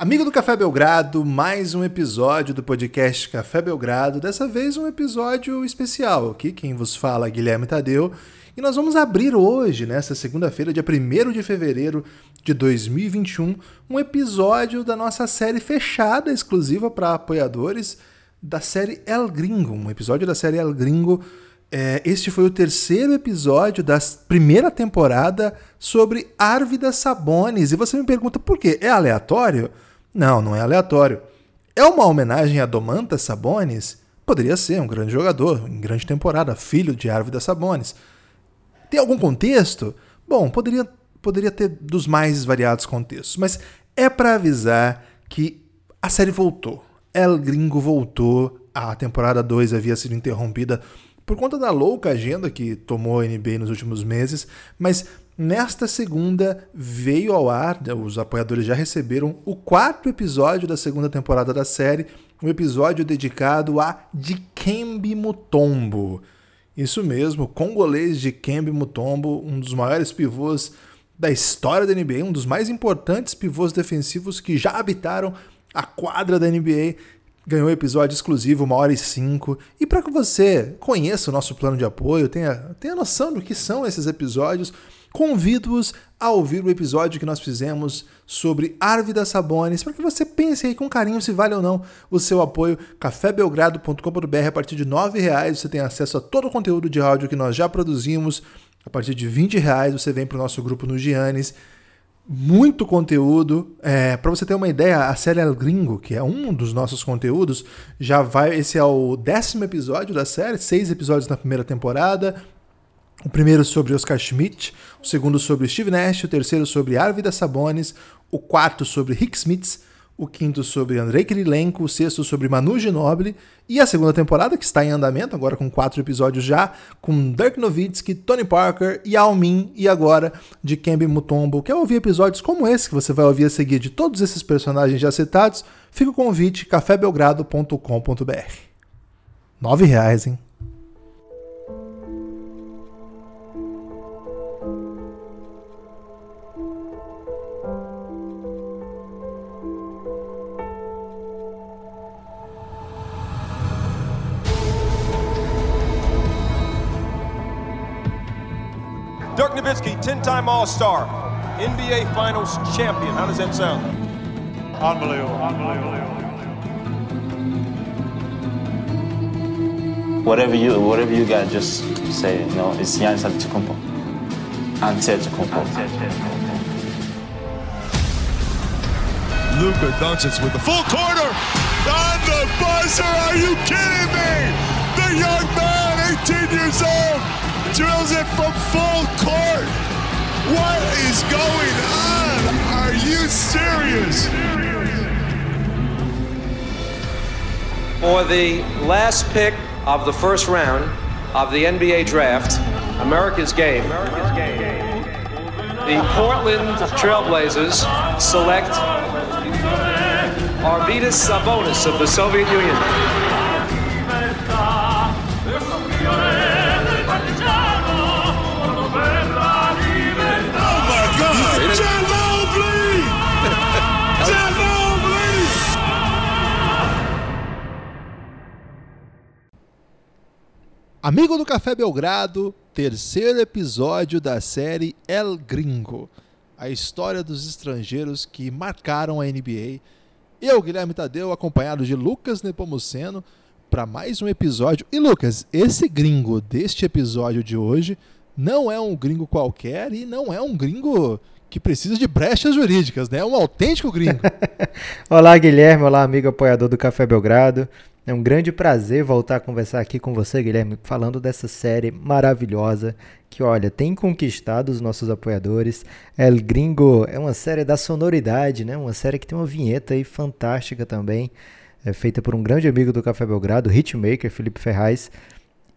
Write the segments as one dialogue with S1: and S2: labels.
S1: Amigo do Café Belgrado, mais um episódio do podcast Café Belgrado. Dessa vez um episódio especial. Aqui quem vos fala é Guilherme Tadeu. E nós vamos abrir hoje, nessa segunda-feira, dia 1 de fevereiro de 2021, um episódio da nossa série fechada, exclusiva para apoiadores, da série El Gringo. Um episódio da série El Gringo. É, este foi o terceiro episódio da primeira temporada sobre Árvida Sabones. E você me pergunta por quê? É aleatório? Não, não é aleatório. É uma homenagem a Domantas Sabonis? Poderia ser um grande jogador, em grande temporada, filho de Árvida Sabonis. Tem algum contexto? Bom, poderia, poderia ter dos mais variados contextos, mas é para avisar que a série voltou. El Gringo voltou, a temporada 2 havia sido interrompida por conta da louca agenda que tomou a NBA nos últimos meses, mas Nesta segunda veio ao ar, né, os apoiadores já receberam o quarto episódio da segunda temporada da série, um episódio dedicado a Dikembe Mutombo. Isso mesmo, congolês Dikembe Mutombo, um dos maiores pivôs da história da NBA, um dos mais importantes pivôs defensivos que já habitaram a quadra da NBA, ganhou um episódio exclusivo, uma hora e cinco. E para que você conheça o nosso plano de apoio, tenha, tenha noção do que são esses episódios, convido-os a ouvir o episódio que nós fizemos sobre Árvida Sabones, para que você pense aí com carinho se vale ou não o seu apoio. cafébelgrado.com.br a partir de R$ reais você tem acesso a todo o conteúdo de áudio que nós já produzimos. A partir de R$ reais você vem para o nosso grupo no Giannis. Muito conteúdo. É, para você ter uma ideia, a série El Gringo, que é um dos nossos conteúdos, já vai. Esse é o décimo episódio da série, seis episódios na primeira temporada, o primeiro sobre Oscar Schmidt, o segundo sobre Steve Nash, o terceiro sobre Arvida Sabonis, o quarto sobre Rick Smith, o quinto sobre Andrei Kirilenko, o sexto sobre Manu Ginobili e a segunda temporada que está em andamento, agora com quatro episódios já, com Dirk Nowitzki, Tony Parker, Yao Min e agora de Kembe Mutombo. Quer ouvir episódios como esse que você vai ouvir a seguir de todos esses personagens já citados? Fica o convite cafébelgrado.com.br. Nove reais, hein?
S2: Dirk Nowitzki, 10-time All-Star, NBA Finals champion. How does that sound?
S3: Unbelievable. Unbelievable.
S4: Whatever you whatever you got, just say you know it's Giannis Antetokounmpo. Antetokounmpo.
S3: Luka Doncic with the full corner on the buzzer. Are you kidding me? The young man, 18 years old, drills it from full court. What is going on? Are you serious?
S5: For the last pick of the first round of the NBA draft, America's game. America's game. The Portland Trailblazers select Arvidas Sabonis of the Soviet Union.
S1: Amigo do Café Belgrado, terceiro episódio da série El Gringo, a história dos estrangeiros que marcaram a NBA. Eu, Guilherme Tadeu, acompanhado de Lucas Nepomuceno, para mais um episódio. E Lucas, esse gringo deste episódio de hoje não é um gringo qualquer e não é um gringo que precisa de brechas jurídicas, né? É um autêntico gringo.
S6: olá, Guilherme, olá, amigo apoiador do Café Belgrado. É um grande prazer voltar a conversar aqui com você, Guilherme, falando dessa série maravilhosa que, olha, tem conquistado os nossos apoiadores. El Gringo é uma série da sonoridade, né? Uma série que tem uma vinheta aí fantástica também, é feita por um grande amigo do Café Belgrado, hitmaker Felipe Ferraz.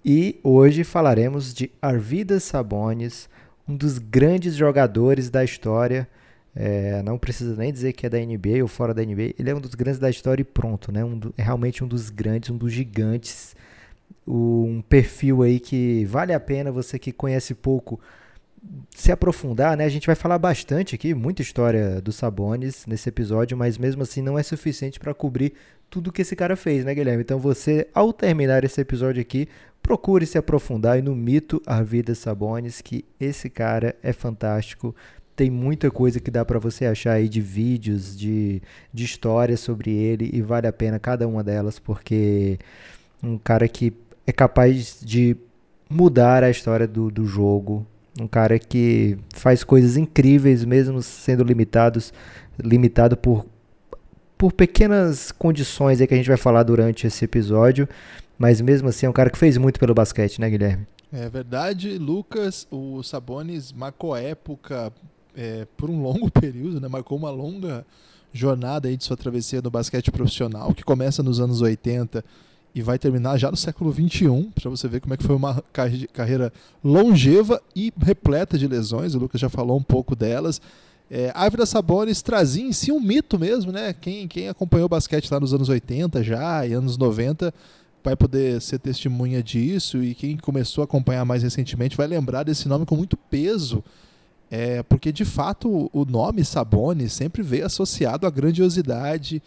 S6: E hoje falaremos de Arvidas Sabonis, um dos grandes jogadores da história é, não precisa nem dizer que é da NBA ou fora da NBA. Ele é um dos grandes da história e pronto, né? Um do, é realmente um dos grandes, um dos gigantes. Um perfil aí que vale a pena você que conhece pouco se aprofundar, né? A gente vai falar bastante aqui, muita história do Sabonis nesse episódio, mas mesmo assim não é suficiente para cobrir tudo que esse cara fez, né, Guilherme? Então você, ao terminar esse episódio aqui, procure se aprofundar no mito Arvidas Sabonis, que esse cara é fantástico. Tem muita coisa que dá para você achar aí de vídeos, de, de histórias sobre ele e vale a pena cada uma delas, porque um cara que é capaz de mudar a história do, do jogo, um cara que faz coisas incríveis mesmo sendo limitados, limitado por por pequenas condições aí que a gente vai falar durante esse episódio, mas mesmo assim é um cara que fez muito pelo basquete, né, Guilherme?
S1: É verdade, Lucas, o Sabonis marcou época é, por um longo período, né? Marcou uma longa jornada aí de sua travessia no basquete profissional, que começa nos anos 80 e vai terminar já no século 21, para você ver como é que foi uma carreira longeva e repleta de lesões. O Lucas já falou um pouco delas. É, Ávila Sabonis trazia em si um mito mesmo, né? Quem, quem acompanhou basquete lá nos anos 80 já e anos 90 vai poder ser testemunha disso e quem começou a acompanhar mais recentemente vai lembrar desse nome com muito peso. É, porque de fato o nome Sabonis sempre veio associado à grandiosidade,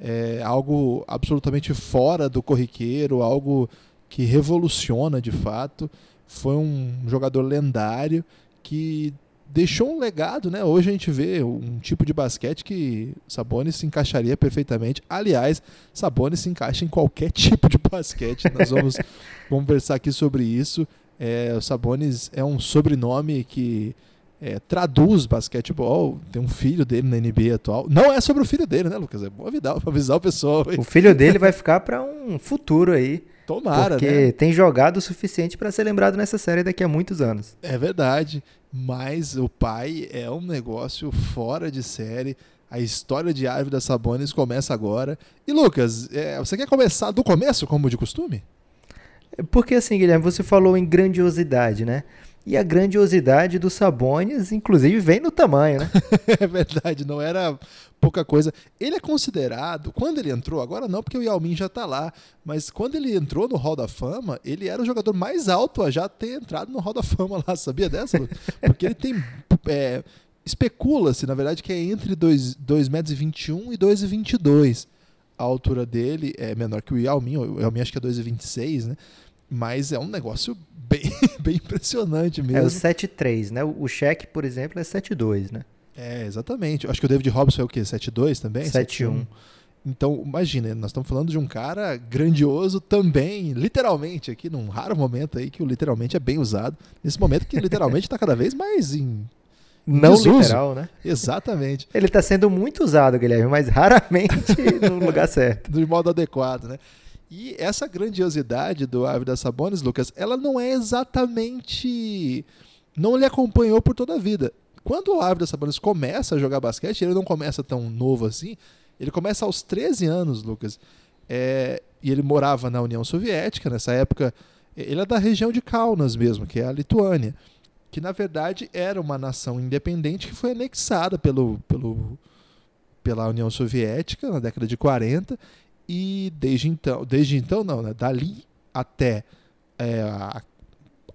S1: é, algo absolutamente fora do corriqueiro, algo que revoluciona de fato. Foi um jogador lendário que deixou um legado, né? Hoje a gente vê um tipo de basquete que Sabonis se encaixaria perfeitamente. Aliás, Sabonis se encaixa em qualquer tipo de basquete. Nós vamos conversar aqui sobre isso. É, o Sabonis é um sobrenome que é, traduz basquetebol. Tem um filho dele na NBA atual. Não é sobre o filho dele, né, Lucas? É bom avisar, avisar o pessoal.
S6: O filho dele vai ficar para um futuro aí.
S1: Tomara,
S6: porque
S1: né?
S6: tem jogado o suficiente para ser lembrado nessa série daqui a muitos anos.
S1: É verdade. Mas o pai é um negócio fora de série. A história de Árvore da Sabonis começa agora. E Lucas, é, você quer começar do começo, como de costume?
S6: Porque assim, Guilherme, você falou em grandiosidade, né? E a grandiosidade dos Sabonis, inclusive, vem no tamanho, né?
S1: é verdade, não era pouca coisa. Ele é considerado, quando ele entrou, agora não porque o Yao Ming já está lá, mas quando ele entrou no Hall da Fama, ele era o jogador mais alto a já ter entrado no Hall da Fama lá, sabia dessa? Porque ele tem. É, Especula-se, na verdade, que é entre 2,21 metros e 21 e 2,22. A altura dele é menor que o Yao Ming, o Yao Ming acho que é 2,26, né? Mas é um negócio bem, bem impressionante mesmo.
S6: É o 7,3, né? O cheque, por exemplo, é 7,2, né?
S1: É, exatamente. Acho que o David Robson é o quê? 7,2 também?
S6: 7,1.
S1: Então, imagina, nós estamos falando de um cara grandioso também, literalmente, aqui num raro momento aí que o literalmente é bem usado. Nesse momento que literalmente está cada vez mais em.
S6: Não desuso. literal, né?
S1: Exatamente.
S6: Ele está sendo muito usado, Guilherme, mas raramente no lugar certo.
S1: De modo adequado, né? E essa grandiosidade do Ávila Sabonis, Lucas, ela não é exatamente. Não lhe acompanhou por toda a vida. Quando o Ávila Sabonis começa a jogar basquete, ele não começa tão novo assim. Ele começa aos 13 anos, Lucas. É, e ele morava na União Soviética. Nessa época, ele é da região de Kaunas mesmo, que é a Lituânia. Que na verdade era uma nação independente que foi anexada pelo, pelo, pela União Soviética na década de 40 e desde então, desde então não, né? Dali até é,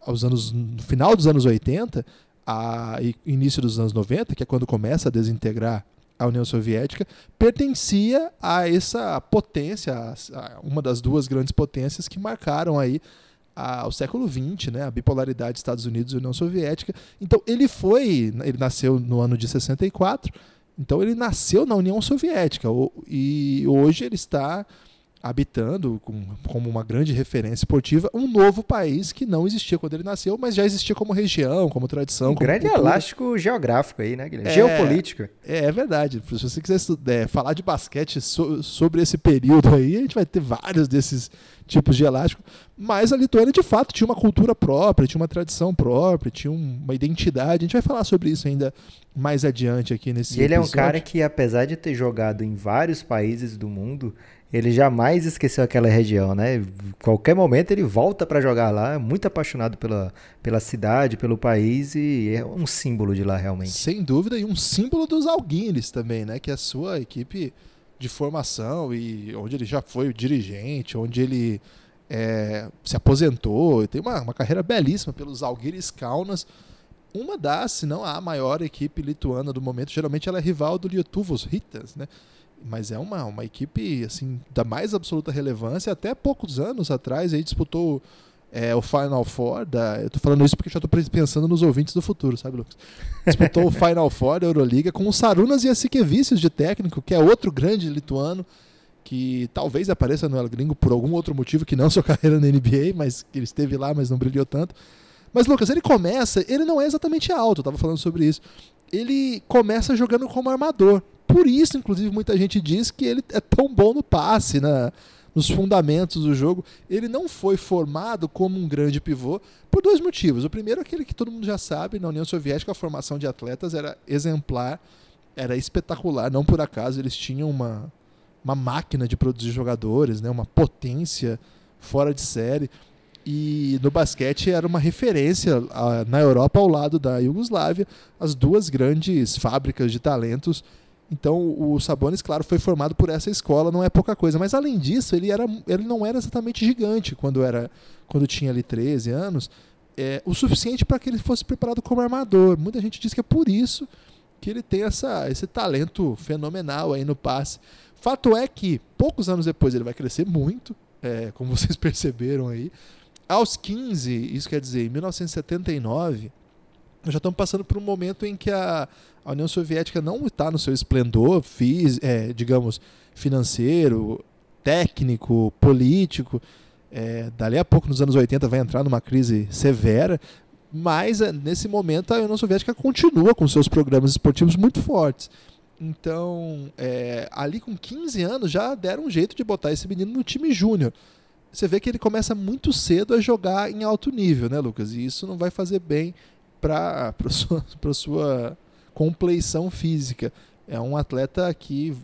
S1: aos anos, no final dos anos 80, a início dos anos 90, que é quando começa a desintegrar a União Soviética, pertencia a essa potência, a uma das duas grandes potências que marcaram aí a, o século XX, né, a bipolaridade Estados Unidos e União Soviética. Então ele foi, ele nasceu no ano de 64 então ele nasceu na União Soviética. E hoje ele está habitando com, como uma grande referência esportiva um novo país que não existia quando ele nasceu, mas já existia como região, como tradição. Um como
S6: grande cultura. elástico geográfico aí, né, Guilherme? É, Geopolítico.
S1: É, é, verdade. Se você quiser é, falar de basquete so, sobre esse período aí, a gente vai ter vários desses tipos de elástico. Mas a Lituânia, de fato, tinha uma cultura própria, tinha uma tradição própria, tinha uma identidade. A gente vai falar sobre isso ainda mais adiante aqui nesse
S6: E ele episódio. é um cara que, apesar de ter jogado em vários países do mundo, ele jamais esqueceu aquela região, né? Qualquer momento ele volta para jogar lá, muito apaixonado pela, pela cidade, pelo país e é um símbolo de lá realmente.
S1: Sem dúvida e um símbolo dos Alguines também, né? Que é a sua equipe de formação e onde ele já foi dirigente, onde ele é, se aposentou, tem uma, uma carreira belíssima pelos Alguires Kaunas uma das, se não a maior equipe lituana do momento. Geralmente ela é rival do Lietuvos Ritas, né? Mas é uma, uma equipe assim da mais absoluta relevância. Até poucos anos atrás aí disputou é, o Final Four. Da, eu tô falando isso porque já tô pensando nos ouvintes do futuro, sabe, Lucas? Disputou o Final Four da Euroliga com o Sarunas e Yasikevicius de técnico, que é outro grande lituano que talvez apareça no El Gringo por algum outro motivo que não sua carreira na NBA, mas ele esteve lá, mas não brilhou tanto. Mas, Lucas, ele começa, ele não é exatamente alto, eu tava falando sobre isso. Ele começa jogando como armador. Por isso, inclusive, muita gente diz que ele é tão bom no passe, na, nos fundamentos do jogo. Ele não foi formado como um grande pivô por dois motivos. O primeiro é aquele que todo mundo já sabe, na União Soviética a formação de atletas era exemplar, era espetacular, não por acaso eles tinham uma, uma máquina de produzir jogadores, né, uma potência fora de série e no basquete era uma referência a, na Europa ao lado da Iugoslávia, as duas grandes fábricas de talentos. Então o Sabonis, claro, foi formado por essa escola, não é pouca coisa. Mas além disso, ele, era, ele não era exatamente gigante quando era quando tinha ali 13 anos, é, o suficiente para que ele fosse preparado como armador. Muita gente diz que é por isso que ele tem essa, esse talento fenomenal aí no passe. Fato é que poucos anos depois ele vai crescer muito, é, como vocês perceberam aí. Aos 15, isso quer dizer, em 1979, nós já estamos passando por um momento em que a, a União Soviética não está no seu esplendor, fiz, é, digamos, financeiro, técnico, político. É, dali a pouco, nos anos 80, vai entrar numa crise severa, mas é, nesse momento a União Soviética continua com seus programas esportivos muito fortes. Então, é, ali com 15 anos, já deram um jeito de botar esse menino no time júnior você vê que ele começa muito cedo a jogar em alto nível, né, Lucas? E isso não vai fazer bem para sua, sua compleição física. É um atleta que,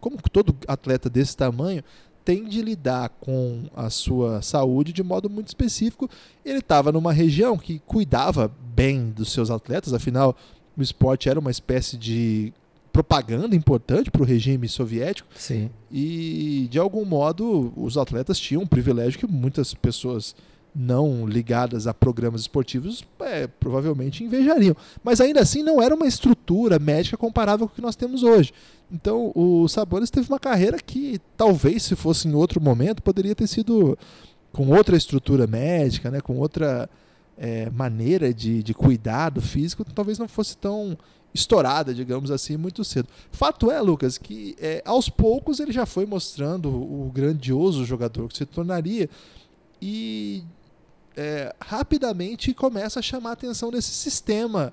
S1: como todo atleta desse tamanho, tem de lidar com a sua saúde de modo muito específico. Ele estava numa região que cuidava bem dos seus atletas, afinal, o esporte era uma espécie de propaganda importante para o regime soviético.
S6: Sim.
S1: E, de algum modo, os atletas tinham um privilégio que muitas pessoas não ligadas a programas esportivos é, provavelmente invejariam. Mas ainda assim não era uma estrutura médica comparável com o que nós temos hoje. Então o Sabonis teve uma carreira que talvez se fosse em outro momento poderia ter sido com outra estrutura médica, né, com outra é, maneira de, de cuidado físico, talvez não fosse tão estourada, digamos assim, muito cedo. Fato é, Lucas, que é, aos poucos ele já foi mostrando o grandioso jogador que se tornaria e é, rapidamente começa a chamar a atenção desse sistema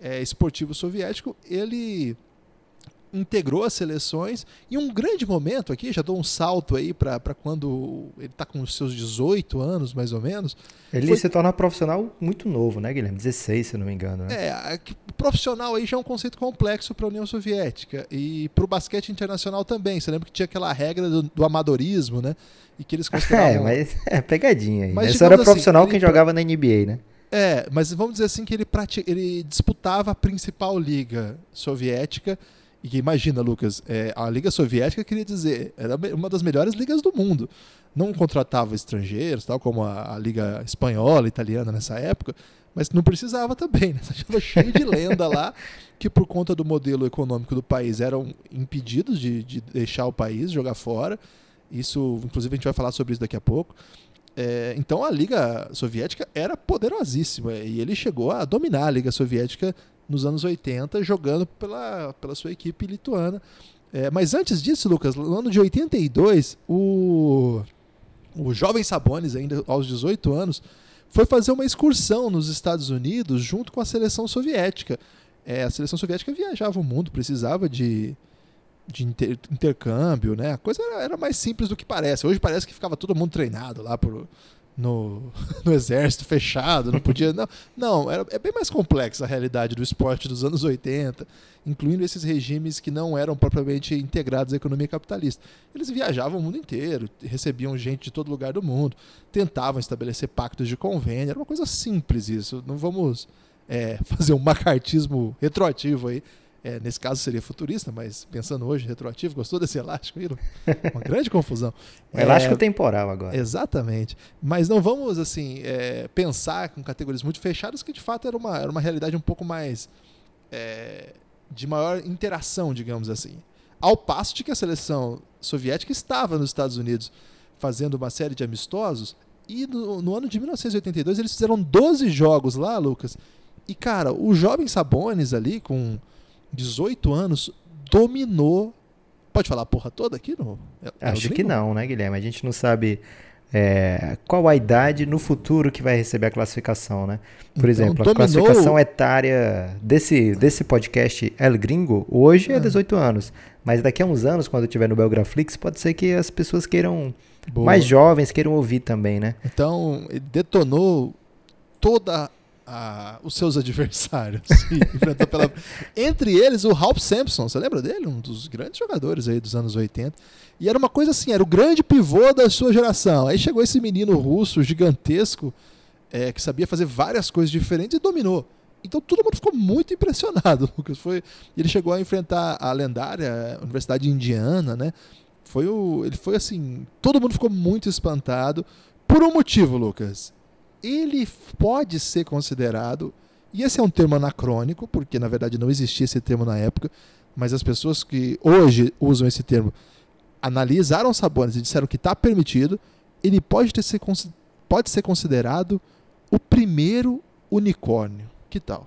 S1: é, esportivo soviético. Ele integrou as seleções e um grande momento aqui, já dou um salto aí para quando ele está com os seus 18 anos, mais ou menos.
S6: Ele foi... se torna profissional muito novo, né, Guilherme? 16, se não me engano. Né?
S1: É, profissional aí já é um conceito complexo para a União Soviética e para o basquete internacional também. Você lembra que tinha aquela regra do, do amadorismo, né? E que eles consideravam...
S6: É, mas é pegadinha aí. Mas, Essa era assim, profissional assim, quem ele... jogava na NBA, né?
S1: É, mas vamos dizer assim que ele, ele disputava a principal liga soviética e imagina, Lucas, é, a Liga Soviética queria dizer, era uma das melhores ligas do mundo. Não contratava estrangeiros, tal como a, a Liga Espanhola, Italiana nessa época, mas não precisava também, né? Estava cheio de lenda lá que por conta do modelo econômico do país eram impedidos de, de deixar o país jogar fora. Isso, inclusive, a gente vai falar sobre isso daqui a pouco. É, então a Liga Soviética era poderosíssima e ele chegou a dominar a Liga Soviética nos anos 80, jogando pela, pela sua equipe lituana. É, mas antes disso, Lucas, no ano de 82, o, o jovem Sabonis, ainda aos 18 anos, foi fazer uma excursão nos Estados Unidos junto com a seleção soviética. É, a seleção soviética viajava o mundo, precisava de, de inter, intercâmbio, né? A coisa era, era, mais simples do que parece. Hoje parece que ficava todo mundo treinado lá por, no, no exército fechado, não podia. Não, não era, é bem mais complexa a realidade do esporte dos anos 80, incluindo esses regimes que não eram propriamente integrados à economia capitalista. Eles viajavam o mundo inteiro, recebiam gente de todo lugar do mundo, tentavam estabelecer pactos de convênio, era uma coisa simples isso. Não vamos é, fazer um macartismo retroativo aí. É, nesse caso seria futurista, mas pensando hoje, retroativo, gostou desse elástico aí? Uma grande confusão.
S6: Um elástico é, temporal agora.
S1: Exatamente. Mas não vamos, assim, é, pensar com categorias muito fechadas, que de fato era uma, era uma realidade um pouco mais. É, de maior interação, digamos assim. Ao passo de que a seleção soviética estava nos Estados Unidos fazendo uma série de amistosos, e no, no ano de 1982 eles fizeram 12 jogos lá, Lucas. E, cara, o jovem Sabones ali, com 18 anos, dominou. Pode falar a porra toda aqui? No,
S6: Acho que não, né, Guilherme? A gente não sabe é, qual a idade no futuro que vai receber a classificação, né? Por então, exemplo, a classificação etária desse, desse podcast El Gringo hoje é 18 ah. anos. Mas daqui a uns anos, quando tiver no Belgraflix, pode ser que as pessoas queiram. Boa. Mais jovens queiram ouvir também, né?
S1: Então, detonou toda a, os seus adversários. pela... Entre eles, o Ralph Sampson, você lembra dele? Um dos grandes jogadores aí dos anos 80. E era uma coisa assim, era o grande pivô da sua geração. Aí chegou esse menino russo gigantesco, é, que sabia fazer várias coisas diferentes e dominou. Então todo mundo ficou muito impressionado, Lucas. Foi, ele chegou a enfrentar a lendária Universidade de Indiana, né? Foi o, ele foi assim, todo mundo ficou muito espantado por um motivo, Lucas ele pode ser considerado, e esse é um termo anacrônico, porque na verdade não existia esse termo na época, mas as pessoas que hoje usam esse termo analisaram sabores e disseram que está permitido, ele pode, ter ser, pode ser considerado o primeiro unicórnio. Que tal?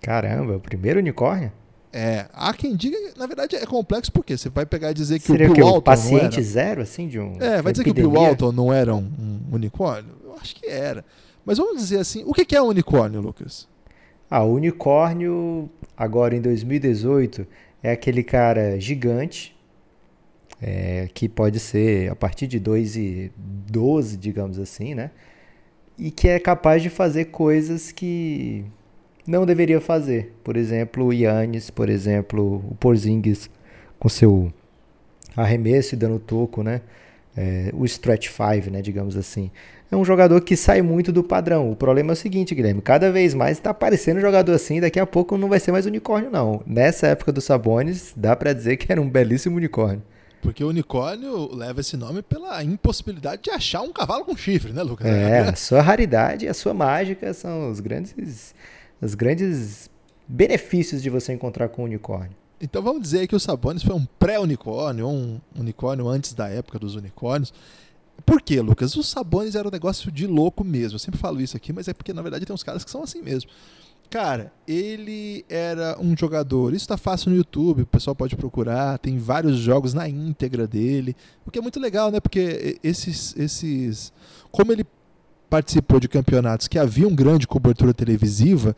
S6: Caramba, o primeiro unicórnio?
S1: É, há quem diga, na verdade é complexo porque você vai pegar e dizer que
S6: Seria
S1: o Bill
S6: que
S1: Walton
S6: o paciente era... zero assim de um
S1: É, vai dizer epidemia? que o Bill Walton não era um, um unicórnio? Acho que era. Mas vamos dizer assim, o que é unicórnio, Lucas?
S6: Ah, o unicórnio, agora em 2018, é aquele cara gigante, é, que pode ser a partir de 2,12, digamos assim, né? E que é capaz de fazer coisas que não deveria fazer. Por exemplo, o Yannis, por exemplo, o Porzingis com seu arremesso e dando toco, né? É, o stretch five, né, digamos assim é um jogador que sai muito do padrão. O problema é o seguinte, Guilherme, cada vez mais está aparecendo um jogador assim, daqui a pouco não vai ser mais unicórnio não. Nessa época do Sabonis, dá para dizer que era um belíssimo unicórnio.
S1: Porque o unicórnio leva esse nome pela impossibilidade de achar um cavalo com chifre, né, Lucas?
S6: É, a sua raridade e a sua mágica são os grandes, os grandes benefícios de você encontrar com o unicórnio.
S1: Então vamos dizer que o Sabonis foi um pré-unicórnio, um unicórnio antes da época dos unicórnios. Por quê, Lucas? Os Sabonis era um negócio de louco mesmo. Eu sempre falo isso aqui, mas é porque na verdade tem uns caras que são assim mesmo. Cara, ele era um jogador. Isso tá fácil no YouTube, o pessoal pode procurar. Tem vários jogos na íntegra dele. O que é muito legal, né? Porque esses. esses como ele participou de campeonatos que haviam grande cobertura televisiva,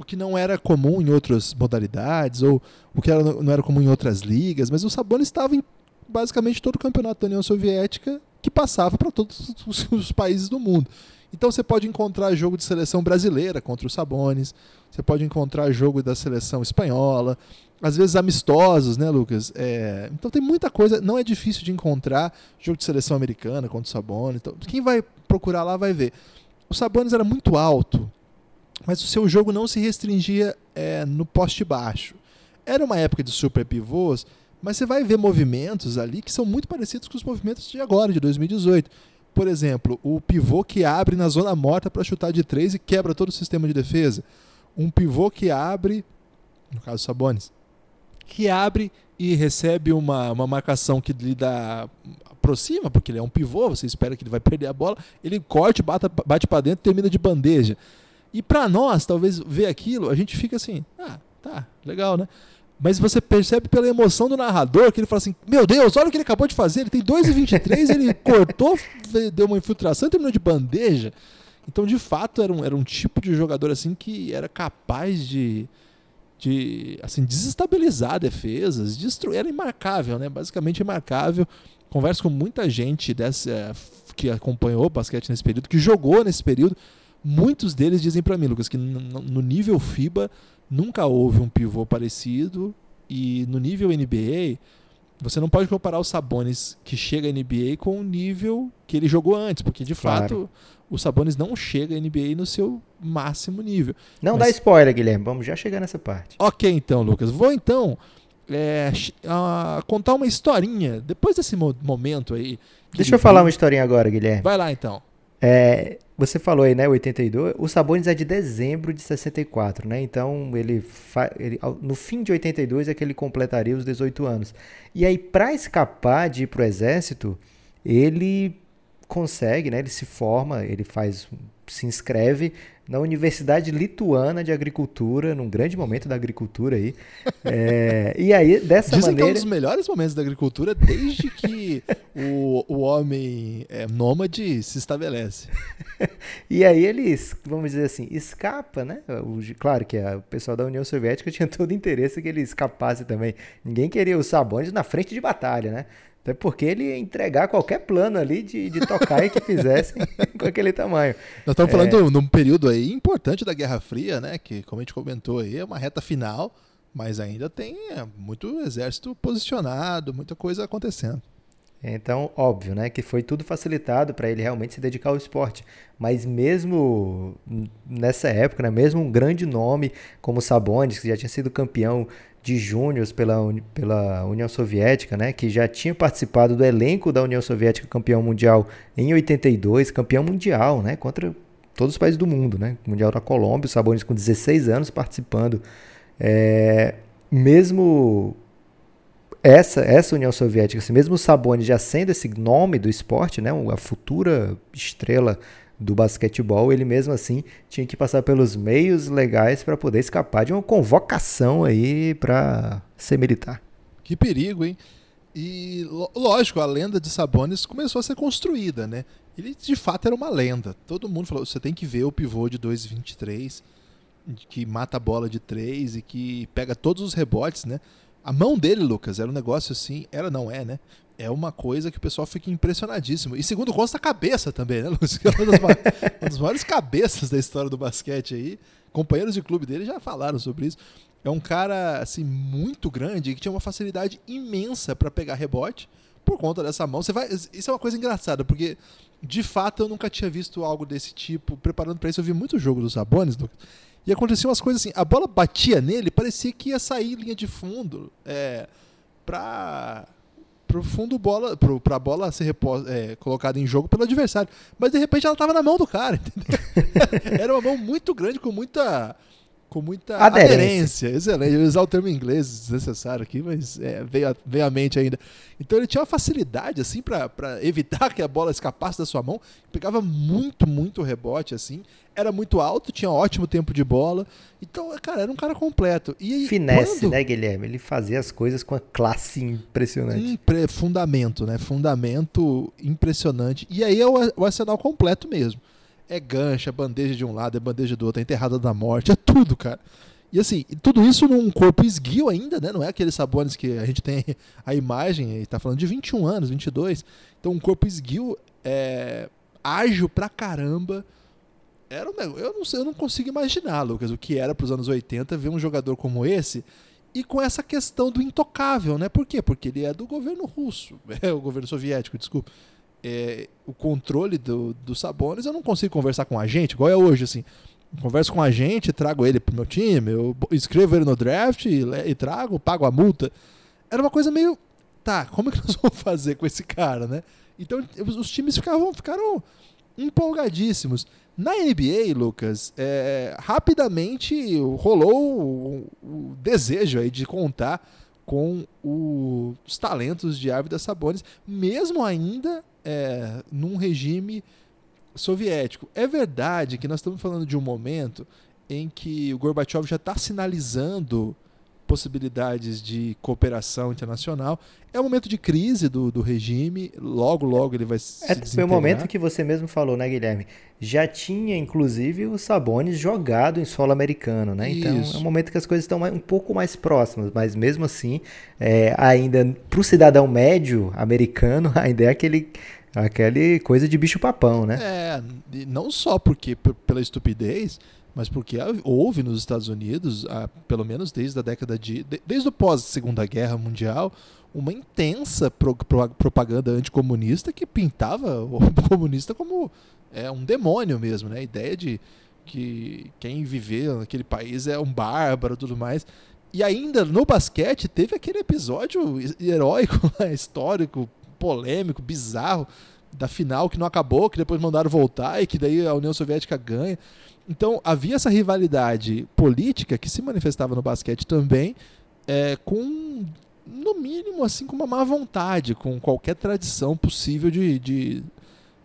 S1: o que não era comum em outras modalidades, ou o que era, não era comum em outras ligas, mas o Sabonis estava em basicamente todo o campeonato da União Soviética que passava para todos os países do mundo. Então você pode encontrar jogo de seleção brasileira contra os Sabones, você pode encontrar jogo da seleção espanhola, às vezes amistosos, né, Lucas? É... então tem muita coisa, não é difícil de encontrar jogo de seleção americana contra os Sabones. Então, quem vai procurar lá vai ver. O Sabones era muito alto, mas o seu jogo não se restringia é, no poste baixo. Era uma época de super pivôs mas você vai ver movimentos ali que são muito parecidos com os movimentos de agora, de 2018. Por exemplo, o pivô que abre na zona morta para chutar de três e quebra todo o sistema de defesa. Um pivô que abre, no caso Sabonis, que abre e recebe uma, uma marcação que lhe dá aproxima, porque ele é um pivô, você espera que ele vai perder a bola, ele corte, bate, bate para dentro, termina de bandeja. E para nós, talvez ver aquilo, a gente fica assim, ah, tá, legal, né? Mas você percebe pela emoção do narrador que ele fala assim: Meu Deus, olha o que ele acabou de fazer. Ele tem 2,23, ele cortou, deu uma infiltração e terminou de bandeja. Então, de fato, era um, era um tipo de jogador assim que era capaz de, de assim, desestabilizar defesas, destruir. Era imarcável, né? Basicamente imarcável. Converso com muita gente dessa, que acompanhou o basquete nesse período, que jogou nesse período. Muitos deles dizem para mim, Lucas, que no nível FIBA nunca houve um pivô parecido e no nível NBA você não pode comparar o Sabonis que chega à NBA com o nível que ele jogou antes, porque de
S6: Claro.
S1: fato o Sabonis não chega à NBA no seu máximo nível.
S6: Não
S1: Mas-
S6: dá spoiler, Guilherme. Vamos já chegar nessa parte.
S1: Ok, então, Lucas. Vou então é, ah, contar uma historinha depois desse mo- momento aí.
S6: Deixa eu falar uma historinha agora, Guilherme.
S1: Vai lá então.
S6: É, você falou aí, né, 82. O Sabonis é de dezembro de 64, né? Então, ele, ele no fim de 82 é que ele completaria os 18 anos. E aí, para escapar de ir pro exército, ele consegue, né? Ele se forma, ele faz, se inscreve na Universidade Lituana de Agricultura, num grande momento da agricultura aí. É, e aí, dessa
S1: Dizem que é um
S6: maneira...
S1: dos melhores momentos da agricultura desde que o, o homem é, nômade se estabelece.
S6: E aí eles, vamos dizer assim, escapa, né? O- claro que a- o pessoal da União Soviética tinha todo interesse que ele escapasse também. Ninguém queria o Sabonis na frente de batalha, né? Até porque ele ia entregar qualquer plano ali de, de tocar e que fizessem com aquele tamanho.
S1: Nós estamos falando num período aí importante da Guerra Fria, né? Que, como a gente comentou aí, é uma reta final, mas ainda tem é, muito exército posicionado, muita coisa acontecendo.
S6: Então, óbvio, né, que foi tudo facilitado para ele realmente se dedicar ao esporte. Mas mesmo nessa época, né, mesmo um grande nome como Sabonis, que já tinha sido campeão de júniors pela, pela União Soviética, né, que já tinha participado do elenco da União Soviética campeão mundial em 82, campeão mundial, né, contra todos os países do mundo, né, mundial da Colômbia, o Sabonis com 16 anos participando. É, mesmo essa, essa União Soviética, assim, mesmo o Sabonis já sendo esse nome do esporte, né, a futura estrela do basquetebol, ele mesmo assim tinha que passar pelos meios legais para poder escapar de uma convocação aí para ser militar.
S1: Que perigo, hein? E lógico, a lenda de Sabonis começou a ser construída, né? Ele de fato era uma lenda. Todo mundo falou: você tem que ver o pivô de 2,23 que mata a bola de 3 e que pega todos os rebotes, né? A mão dele, Lucas, era um negócio assim. Era, não é, né? É uma coisa que o pessoal fica impressionadíssimo. E segundo consta, a cabeça também, né? Que é uma das, ma- uma das maiores cabeças da história do basquete aí. Companheiros de clube dele já falaram sobre isso. É um cara assim muito grande que tinha uma facilidade imensa para pegar rebote por conta dessa mão. Você vai, isso é uma coisa engraçada porque de fato eu nunca tinha visto algo desse tipo. Preparando para isso eu vi muito jogo dos Sabonis, Lucas. E aconteciam umas coisas assim, a bola batia nele, parecia que ia sair linha de fundo, é, pra pro fundo bola, pro, pra bola ser repo- é, colocada em jogo pelo adversário. Mas de repente ela tava na mão do cara, entendeu? Era uma mão muito grande com muita com muita
S6: Aderência.
S1: aderência. Excelente. Eu ia usar o termo em inglês desnecessário aqui, mas é, veio, a, veio à mente ainda. Então ele tinha uma facilidade, assim, pra pra evitar que a bola escapasse da sua mão. Pegava muito, muito rebote, assim. Era muito alto, tinha ótimo tempo de bola. Então, cara, era um cara completo. E
S6: Finesse,
S1: quando-
S6: né, Guilherme? Ele fazia as coisas com a classe impressionante.
S1: Impre- fundamento, né? Fundamento impressionante. E aí é o, o arsenal completo mesmo. É gancha, é bandeja de um lado, é bandeja do outro, é enterrada da morte, é tudo, cara. E assim, tudo isso num corpo esguio ainda, né? Não é aqueles sabones que a gente tem a imagem, e tá falando de 21 anos, 22. Então, um corpo esguio, é, ágil pra caramba. Era um negócio, eu não sei, eu não consigo imaginar, Lucas, o que era pros anos 80 ver um jogador como esse e com essa questão do intocável, né? Por quê? Porque ele é do governo russo, é o governo soviético, desculpa. É, o controle do, do Sabonis, eu não consigo conversar com a gente, igual é hoje, assim. Converso com a gente, trago ele pro meu time, eu escrevo ele no draft e, e trago, pago a multa. Era uma coisa meio. Tá, como é que nós vamos fazer com esse cara, né? Então os times ficavam, ficaram empolgadíssimos. Na NBA, Lucas, é, rapidamente rolou o, o desejo aí de contar com o- os talentos de Árvida Sabonis, mesmo ainda é, num regime soviético. É verdade que nós estamos falando de um momento em que o Gorbachev já está sinalizando possibilidades de cooperação internacional. É um momento de crise do, do regime, logo, logo ele vai se
S6: É, foi o momento que você mesmo falou, né, Guilherme? Já tinha, inclusive, o Sabonis jogado em solo americano, né? Então
S1: Isso.
S6: é um momento que as coisas estão um pouco mais próximas, mas mesmo assim, é, ainda para o cidadão médio americano, ainda é aquele, aquele coisa de bicho-papão, né?
S1: É, não só porque pela estupidez, mas porque há- houve nos Estados Unidos, ah, pelo menos desde a década de. de- desde o pós Segunda Guerra Mundial, uma intensa pro- pro- propaganda anticomunista que pintava o comunista como é, um demônio mesmo, né? A ideia de que quem viver naquele país é um bárbaro tudo mais. E ainda no basquete teve aquele episódio heróico, lá, histórico, polêmico, bizarro, da final que não acabou, que depois mandaram voltar e que daí a União Soviética ganha. Então havia essa rivalidade política que se manifestava no basquete também, é, com no mínimo assim com uma má vontade, com qualquer tradição possível de, de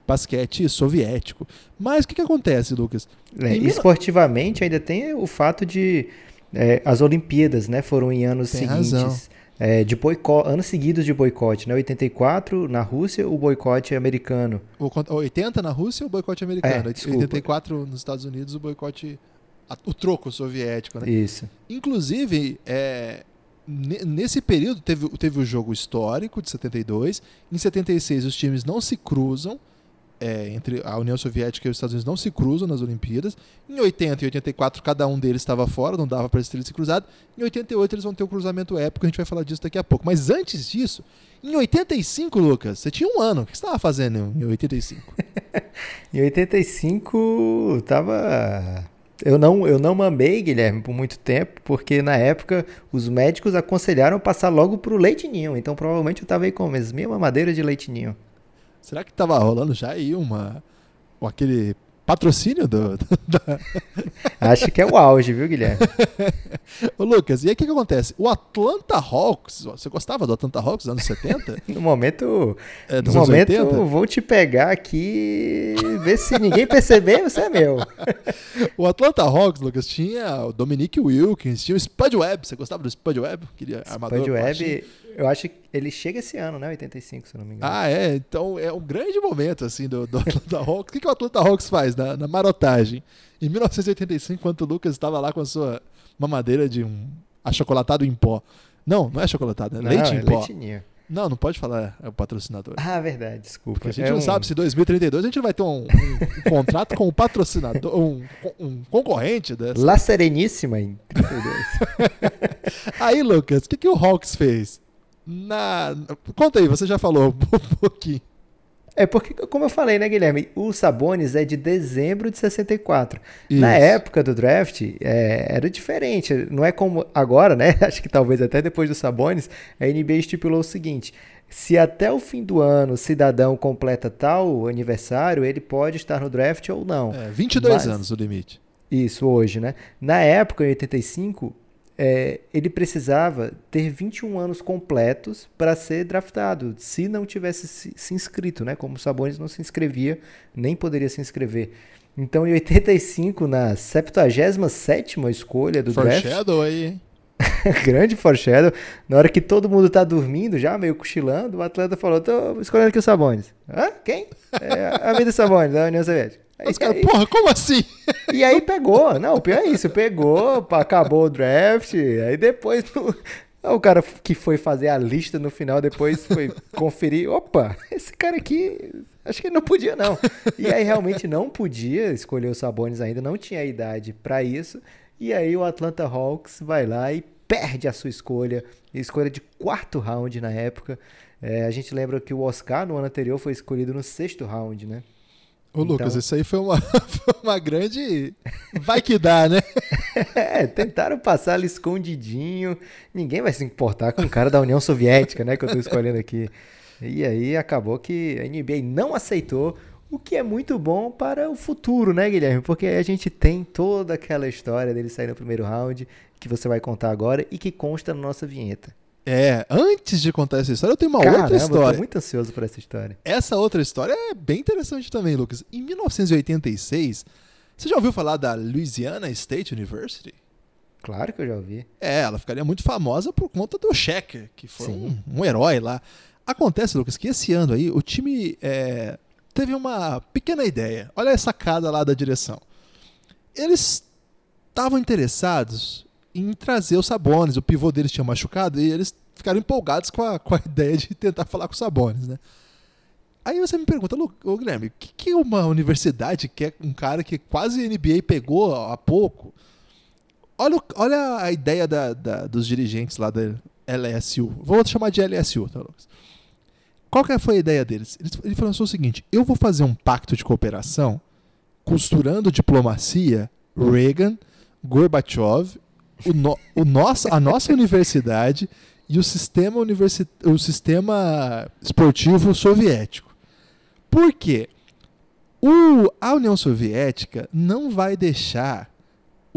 S1: basquete soviético. Mas o que, que acontece, Lucas?
S6: É, esportivamente ainda tem o fato de é, as Olimpíadas, né, foram em anos
S1: Tem
S6: seguintes,
S1: razão.
S6: É, de boicote, anos seguidos de boicote, né? 84 na Rússia, o boicote americano.
S1: O cont- 80 na Rússia o boicote americano,
S6: É, desculpa.
S1: 84 nos Estados Unidos o boicote o troco soviético, né?
S6: Isso.
S1: Inclusive, é, ne- nesse período teve, teve o jogo histórico de 72. Em 76 os times não se cruzam. É, entre a União Soviética e os Estados Unidos não se cruzam nas Olimpíadas. Em 80 e 84 cada um deles estava fora, não dava para eles terem se cruzado. Em 88 eles vão ter um cruzamento épico, a gente vai falar disso daqui a pouco. Mas antes disso, em 85, Lucas, você tinha um ano. O que você estava fazendo em 85?
S6: Em 85 tava eu não eu não mamei, Guilherme, por muito tempo, porque na época os médicos aconselharam passar logo pro leitinho. Então provavelmente eu tava aí com a mesma mamadeira de leitinho.
S1: Será que estava rolando já aí uma, aquele patrocínio do, da,
S6: Acho que é o auge, viu, Guilherme?
S1: Ô, Lucas, e aí o que, que acontece? O Atlanta Hawks, você gostava do Atlanta Hawks dos anos 70?
S6: No momento,
S1: É,
S6: no momento
S1: 80?
S6: eu vou te pegar aqui, ver se ninguém perceber, você é meu.
S1: O Atlanta Hawks, Lucas, tinha o Dominique Wilkins, tinha o Spud Webb. Você gostava do Spud Webb? Queria armador
S6: Spud
S1: baixinho.
S6: Eu acho que ele chega esse ano, né? 85, se não me engano.
S1: Ah, é. Então é um grande momento assim do, do Atlanta Hawks. O que, que o Atlanta Hawks faz na, na marotagem? Em 1985, enquanto o Lucas estava lá com a sua mamadeira de um achocolatado em pó. Não, não é achocolatado, é
S6: Não,
S1: leite
S6: é
S1: em pó.
S6: leitinho.
S1: Não, não pode falar é o patrocinador.
S6: Ah, verdade, desculpa.
S1: Porque a gente
S6: É
S1: não
S6: um-
S1: sabe se em 2032 a gente vai ter um, um- um contrato com o patrocinador, um, um concorrente dessa.
S6: La Sereníssima em 32.
S1: Aí, Lucas, o que, que o Hawks fez? Na... Conta aí, você já falou um pouquinho.
S6: É porque, como eu falei, né, Guilherme? O Sabonis é de dezembro de 64.
S1: Isso.
S6: Na época do draft, é, era diferente. Não é como agora, né? Acho que talvez até depois do Sabonis, a NBA estipulou o seguinte: se até o fim do ano o cidadão completa tal aniversário, ele pode estar no draft ou não.
S1: É, 22
S6: Mas-
S1: anos o limite.
S6: Isso, hoje, né? Na época, em 85, é, ele precisava ter 21 anos completos para ser draftado, se não tivesse se, se inscrito, né? Como o Sabonis não se inscrevia, nem poderia se inscrever. Então, em 85, na 77ª escolha do draft,
S1: Foreshadow aí, hein?
S6: grande foreshadow, na hora que todo mundo tá dormindo já, meio cochilando, o atleta falou, tô escolhendo aqui o Sabonis. Hã? Quem? É, a vida Sabonis, da União Soviética. Aí-
S1: Os caras,
S6: aí-
S1: porra, como assim?
S6: e aí pegou, não, o pior é isso, pegou, acabou o draft, aí depois o cara que foi fazer a lista no final, depois foi conferir, opa, esse cara aqui, acho que ele não podia não. E aí realmente não podia escolher o Sabonis ainda, não tinha idade pra isso, e aí o Atlanta Hawks vai lá e perde a sua escolha, escolha de quarto round na época. É, a gente lembra que o Oscar no ano anterior foi escolhido no sexto round, né?
S1: Ô, Lucas,
S6: Então-
S1: isso aí foi uma, foi uma grande. Vai que dá, né?
S6: É, tentaram passar ali escondidinho. Ninguém vai se importar com o cara da União Soviética, né? Que eu tô escolhendo aqui. E aí acabou que a NBA não aceitou, o que é muito bom para o futuro, né, Guilherme? Porque a gente tem toda aquela história dele sair no primeiro round, que você vai contar agora e que consta na nossa vinheta.
S1: É, antes de contar essa história, eu tenho uma
S6: Caramba,
S1: outra
S6: eu tô
S1: história.
S6: muito ansioso por essa história.
S1: Essa outra história é bem interessante também, Lucas. Em 1986, você já ouviu falar da Louisiana State University?
S6: Claro que eu já ouvi.
S1: É, ela ficaria muito famosa por conta do Sheck, que foi um, um herói lá. Acontece, Lucas, que esse ano aí o time é, teve uma pequena ideia. Olha a sacada lá da direção. Eles estavam interessados em trazer o Sabonis, o pivô deles tinha machucado, e eles ficaram empolgados com a, com a ideia de tentar falar com o Sabonis, né? Aí você me pergunta, ô Guilherme, o que, que uma universidade quer um cara que quase NBA pegou há pouco? Olha, olha a ideia da- da- dos dirigentes lá da, LSU. Vou chamar de LSU, tá, Lucas? Qual que foi a ideia deles? Ele, falou o seguinte: eu vou fazer um pacto de cooperação costurando diplomacia, Reagan, Gorbachev, o, no, o nosso, a nossa universidade e o sistema, universi o sistema esportivo soviético. Por quê? O, a União Soviética não vai deixar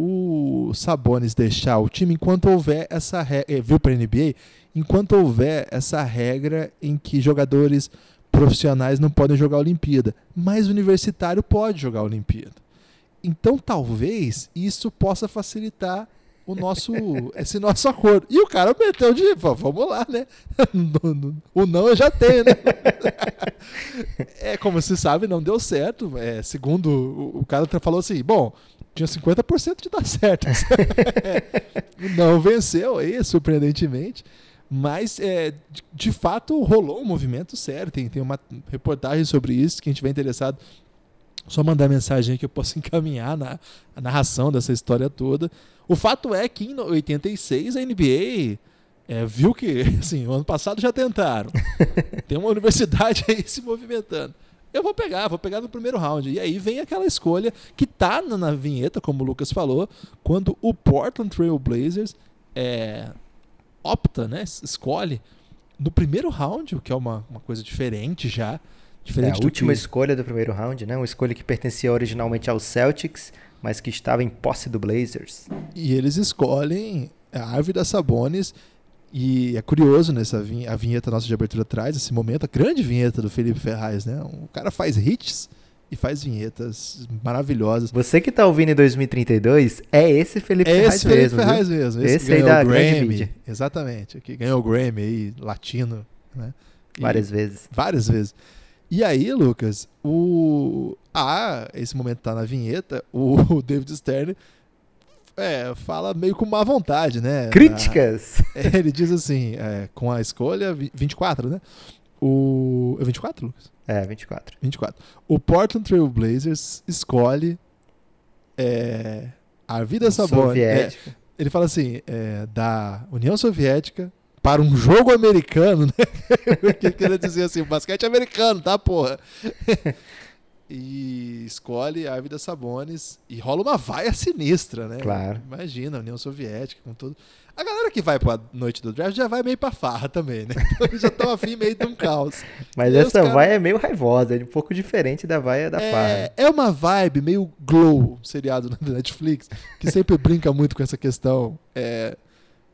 S1: o Sabonis deixar o time enquanto houver essa regra, eh, viu para a NBA, enquanto houver essa regra em que jogadores profissionais não podem jogar a Olimpíada, mas o universitário pode jogar a Olimpíada. Então talvez isso possa facilitar o nosso esse nosso acordo. E o cara meteu de, vamos lá, né? o não eu já tenho, né? é como se sabe, não deu certo. É, segundo o, o cara falou assim, bom, tinha 50% de dar certo. não venceu aí, surpreendentemente. Mas, é, de, de, fato, rolou um movimento sério. Tem, tem uma reportagem sobre isso. Quem estiver interessado, só mandar mensagem aí que eu posso encaminhar na a narração dessa história toda. O fato é que em 86 a NBA é, viu que, assim, o ano passado já tentaram. tem uma universidade aí se movimentando. Eu vou pegar, vou pegar no primeiro round. E aí vem aquela escolha que tá na, na vinheta, como o Lucas falou, quando o Portland Trail Blazers é, opta, né, escolhe no primeiro round, o que é uma, uma coisa diferente já. Diferente
S6: é a última que... escolha do primeiro round, né? Uma escolha que pertencia originalmente aos Celtics, mas que estava em posse do Blazers.
S1: E eles escolhem a árvore da Sabonis. E é curioso nessa vinheta, a vinheta nossa de abertura traz esse momento, a grande vinheta do Felipe Ferraz, né? O cara faz hits e faz vinhetas maravilhosas.
S6: Você que está ouvindo em 2032, é esse Felipe
S1: é
S6: Ferraz
S1: esse Felipe
S6: mesmo.
S1: Ferraz mesmo.
S6: Esse, esse aí da
S1: Grammy. Exatamente. Que ganhou o Grammy aí, latino, né?
S6: E várias vezes.
S1: Várias vezes. E aí, Lucas, o ah, esse momento tá na vinheta, o David Stern é, fala meio com má vontade, né?
S6: Críticas!
S1: É, ele diz assim, é, com a escolha 24, né? O. É 24, Lucas?
S6: É, 24.
S1: 24. O Portland Trail Blazers escolhe é, a vida Sabonis. É, ele fala assim, é, da União Soviética para um jogo americano, né? que queria dizer assim, basquete americano, tá, porra? e escolhe a Ávida Sabonis e rola uma vaia sinistra, né?
S6: Claro.
S1: Imagina, a União Soviética com tudo. A galera que vai pra noite do draft já vai meio pra farra também, né? Então já estão afim meio de um caos.
S6: Mas e essa cara... vaia é meio raivosa, é um pouco diferente da vaia da
S1: é,
S6: farra.
S1: É uma vibe meio glow, seriado da Netflix, que sempre brinca muito com essa questão. É,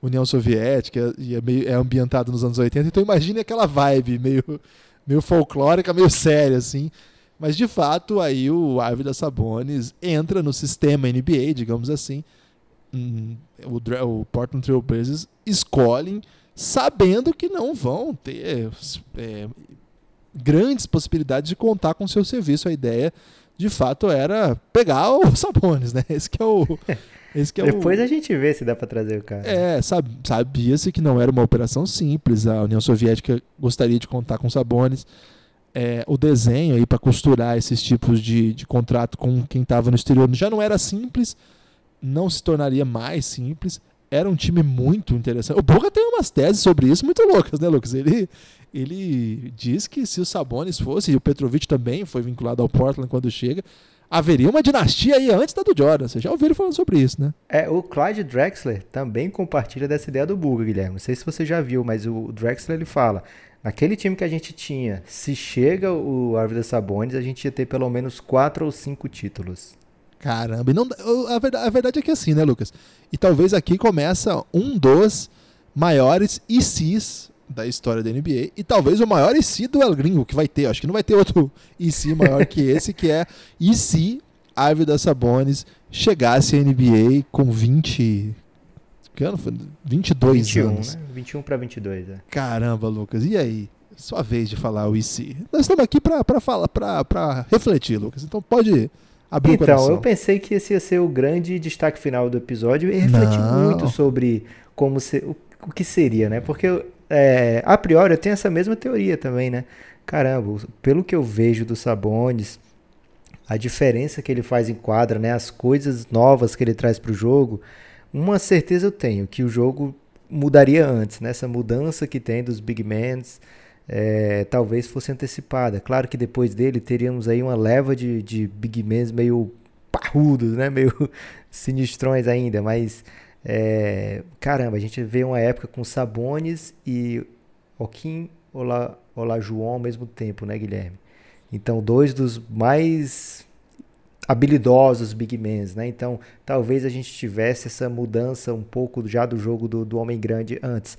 S1: União Soviética e é, meio, é ambientado nos anos 80, então imagine aquela vibe meio, meio folclórica, meio séria, assim. Mas de fato, aí o Árvida Sabonis entra no sistema NBA, digamos assim, Hum, o, o Portland Trail Blazers escolhem sabendo que não vão ter é, grandes possibilidades de contar com seu serviço. A ideia, de fato, era pegar o Sabonis, né? Esse que é o... Esse que é
S6: Depois
S1: o...
S6: a gente vê se dá para trazer o cara.
S1: É, sabia-se que não era uma operação simples. A União Soviética gostaria de contar com Sabonis. É, o desenho aí para costurar esses tipos de, de contrato com quem estava no exterior já não era simples não se tornaria mais simples. Era um time muito interessante. O Boca tem umas teses sobre isso muito loucas, né, Lucas? Ele, ele diz que se o Sabonis fosse, e o Petrovic também foi vinculado ao Portland quando chega, haveria uma dinastia aí antes da do Jordan. Você já ouviu falando sobre isso, né?
S6: É, o Clyde Drexler também compartilha dessa ideia do Buga, Guilherme. Não sei se você já viu, mas o Drexler ele fala: naquele time que a gente tinha, se chega o Arvida Sabonis, a gente ia ter pelo menos quatro ou cinco títulos.
S1: Caramba, e não, a, verdade, a verdade é que é assim, né, Lucas? E talvez aqui começa um dos maiores ICs da história da NBA e talvez o maior IC do El Gringo que vai ter. Acho que não vai ter outro IC maior que esse, que é IC Árvida Sabonis chegasse à NBA com 20. Que ano foi? 22 21, anos.
S6: Né? 21 para 22, é.
S1: Caramba, Lucas. E aí? Sua vez de falar o IC. Nós estamos aqui para falar, para refletir, Lucas. Então pode Abriu
S6: então, eu pensei que esse ia ser o grande destaque final do episódio e refleti Não. muito sobre como se, o, o, que seria, né? Porque é, a priori eu tenho essa mesma teoria também, né? Caramba, pelo que eu vejo do Sabonis, a diferença que ele faz em quadra, né? As coisas novas que ele traz para o jogo, uma certeza eu tenho que o jogo mudaria antes, né? Essa mudança que tem dos big men é, talvez fosse antecipada. Claro que depois dele teríamos aí uma leva de, de big men meio parrudos, né? Meio sinistrões ainda, mas é, caramba, a gente vê uma época com Sabones e Joaquim Olá, Olá João ao mesmo tempo, né, Guilherme? Então, dois dos mais habilidosos big men, né? Então, talvez a gente tivesse essa mudança um pouco já do jogo do, do homem grande antes.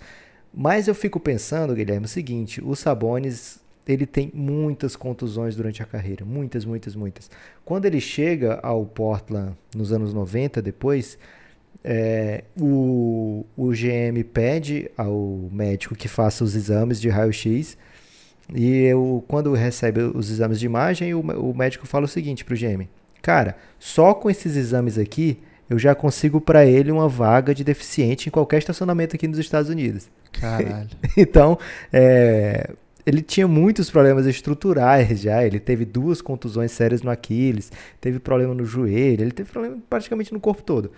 S6: Mas eu fico pensando, Guilherme, o seguinte: o Sabonis ele tem muitas contusões durante a carreira, muitas, muitas, muitas. Quando ele chega ao Portland nos anos 90, depois, é, o, o GM pede ao médico que faça os exames de raio-x e eu, quando recebe os exames de imagem, o, o médico fala o seguinte para o GM: Cara, só com esses exames aqui eu já consigo para ele uma vaga de deficiente em qualquer estacionamento aqui nos Estados Unidos.
S1: Caralho.
S6: então, é, ele tinha muitos problemas estruturais já. Ele teve duas contusões sérias no Aquiles, teve problema no joelho, ele teve problema praticamente no corpo todo.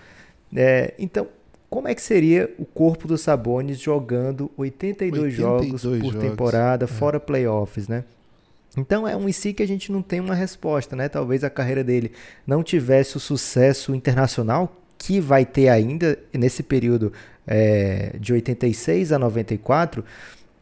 S6: É, então, como é que seria o corpo dos Sabonis jogando 82, 82 jogos por jogos. temporada, é. fora playoffs, né? Então é um em si que a gente não tem uma resposta, né? Talvez a carreira dele não tivesse o sucesso internacional que vai ter ainda nesse período é, de 86 a 94,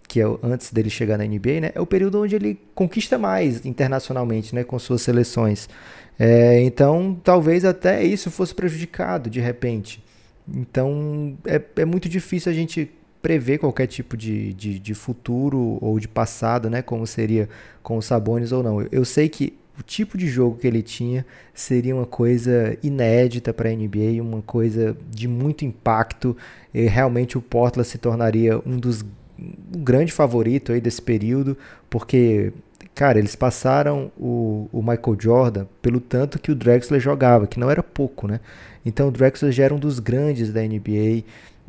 S6: que é antes dele chegar na NBA, né? É o período onde ele conquista mais internacionalmente, né? Com suas seleções. É, então talvez até isso fosse prejudicado de repente. Então é, é muito difícil a gente prever qualquer tipo de, de, de, futuro ou de passado, né? Como seria com os Sabonis ou não. Eu sei que o tipo de jogo que ele tinha seria uma coisa inédita para a NBA, uma coisa de muito impacto. E realmente o Portland se tornaria um dos um grande favorito aí desse período, porque cara, eles passaram o, o Michael Jordan pelo tanto que o Drexler jogava, que não era pouco, né? Então o Drexler já era um dos grandes da NBA.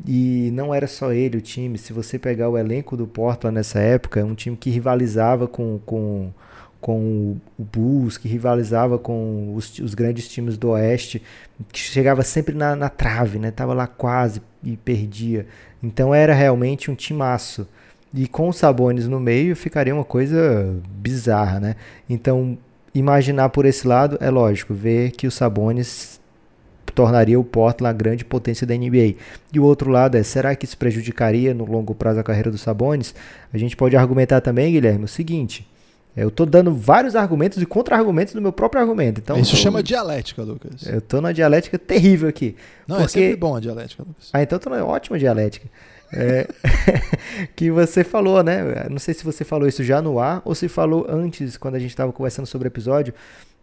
S6: E não era só ele o time. Se você pegar o elenco do Portland nessa época, é um time que rivalizava com, com, com o Bulls, que rivalizava com os, os grandes times do Oeste, que chegava sempre na, na trave, né? Tava lá quase e perdia. Então era realmente um timaço. E com os Sabones no meio ficaria uma coisa bizarra, né? Então imaginar por esse lado é lógico, ver que os Sabones tornaria o Portland a grande potência da NBA. E o outro lado é, será que isso prejudicaria no longo prazo a carreira dos Sabonis? A gente pode argumentar também, Guilherme, o seguinte, eu estou dando vários argumentos e contra-argumentos do meu próprio argumento. Então,
S1: Isso
S6: tô...
S1: chama dialética, Lucas.
S6: Eu estou numa dialética terrível aqui.
S1: Não, é porque... é sempre bom a dialética, Lucas.
S6: Ah, então estou numa ótima dialética. É... que você falou, né? Não sei se você falou isso já no ar ou se falou antes, quando a gente estava conversando sobre o episódio,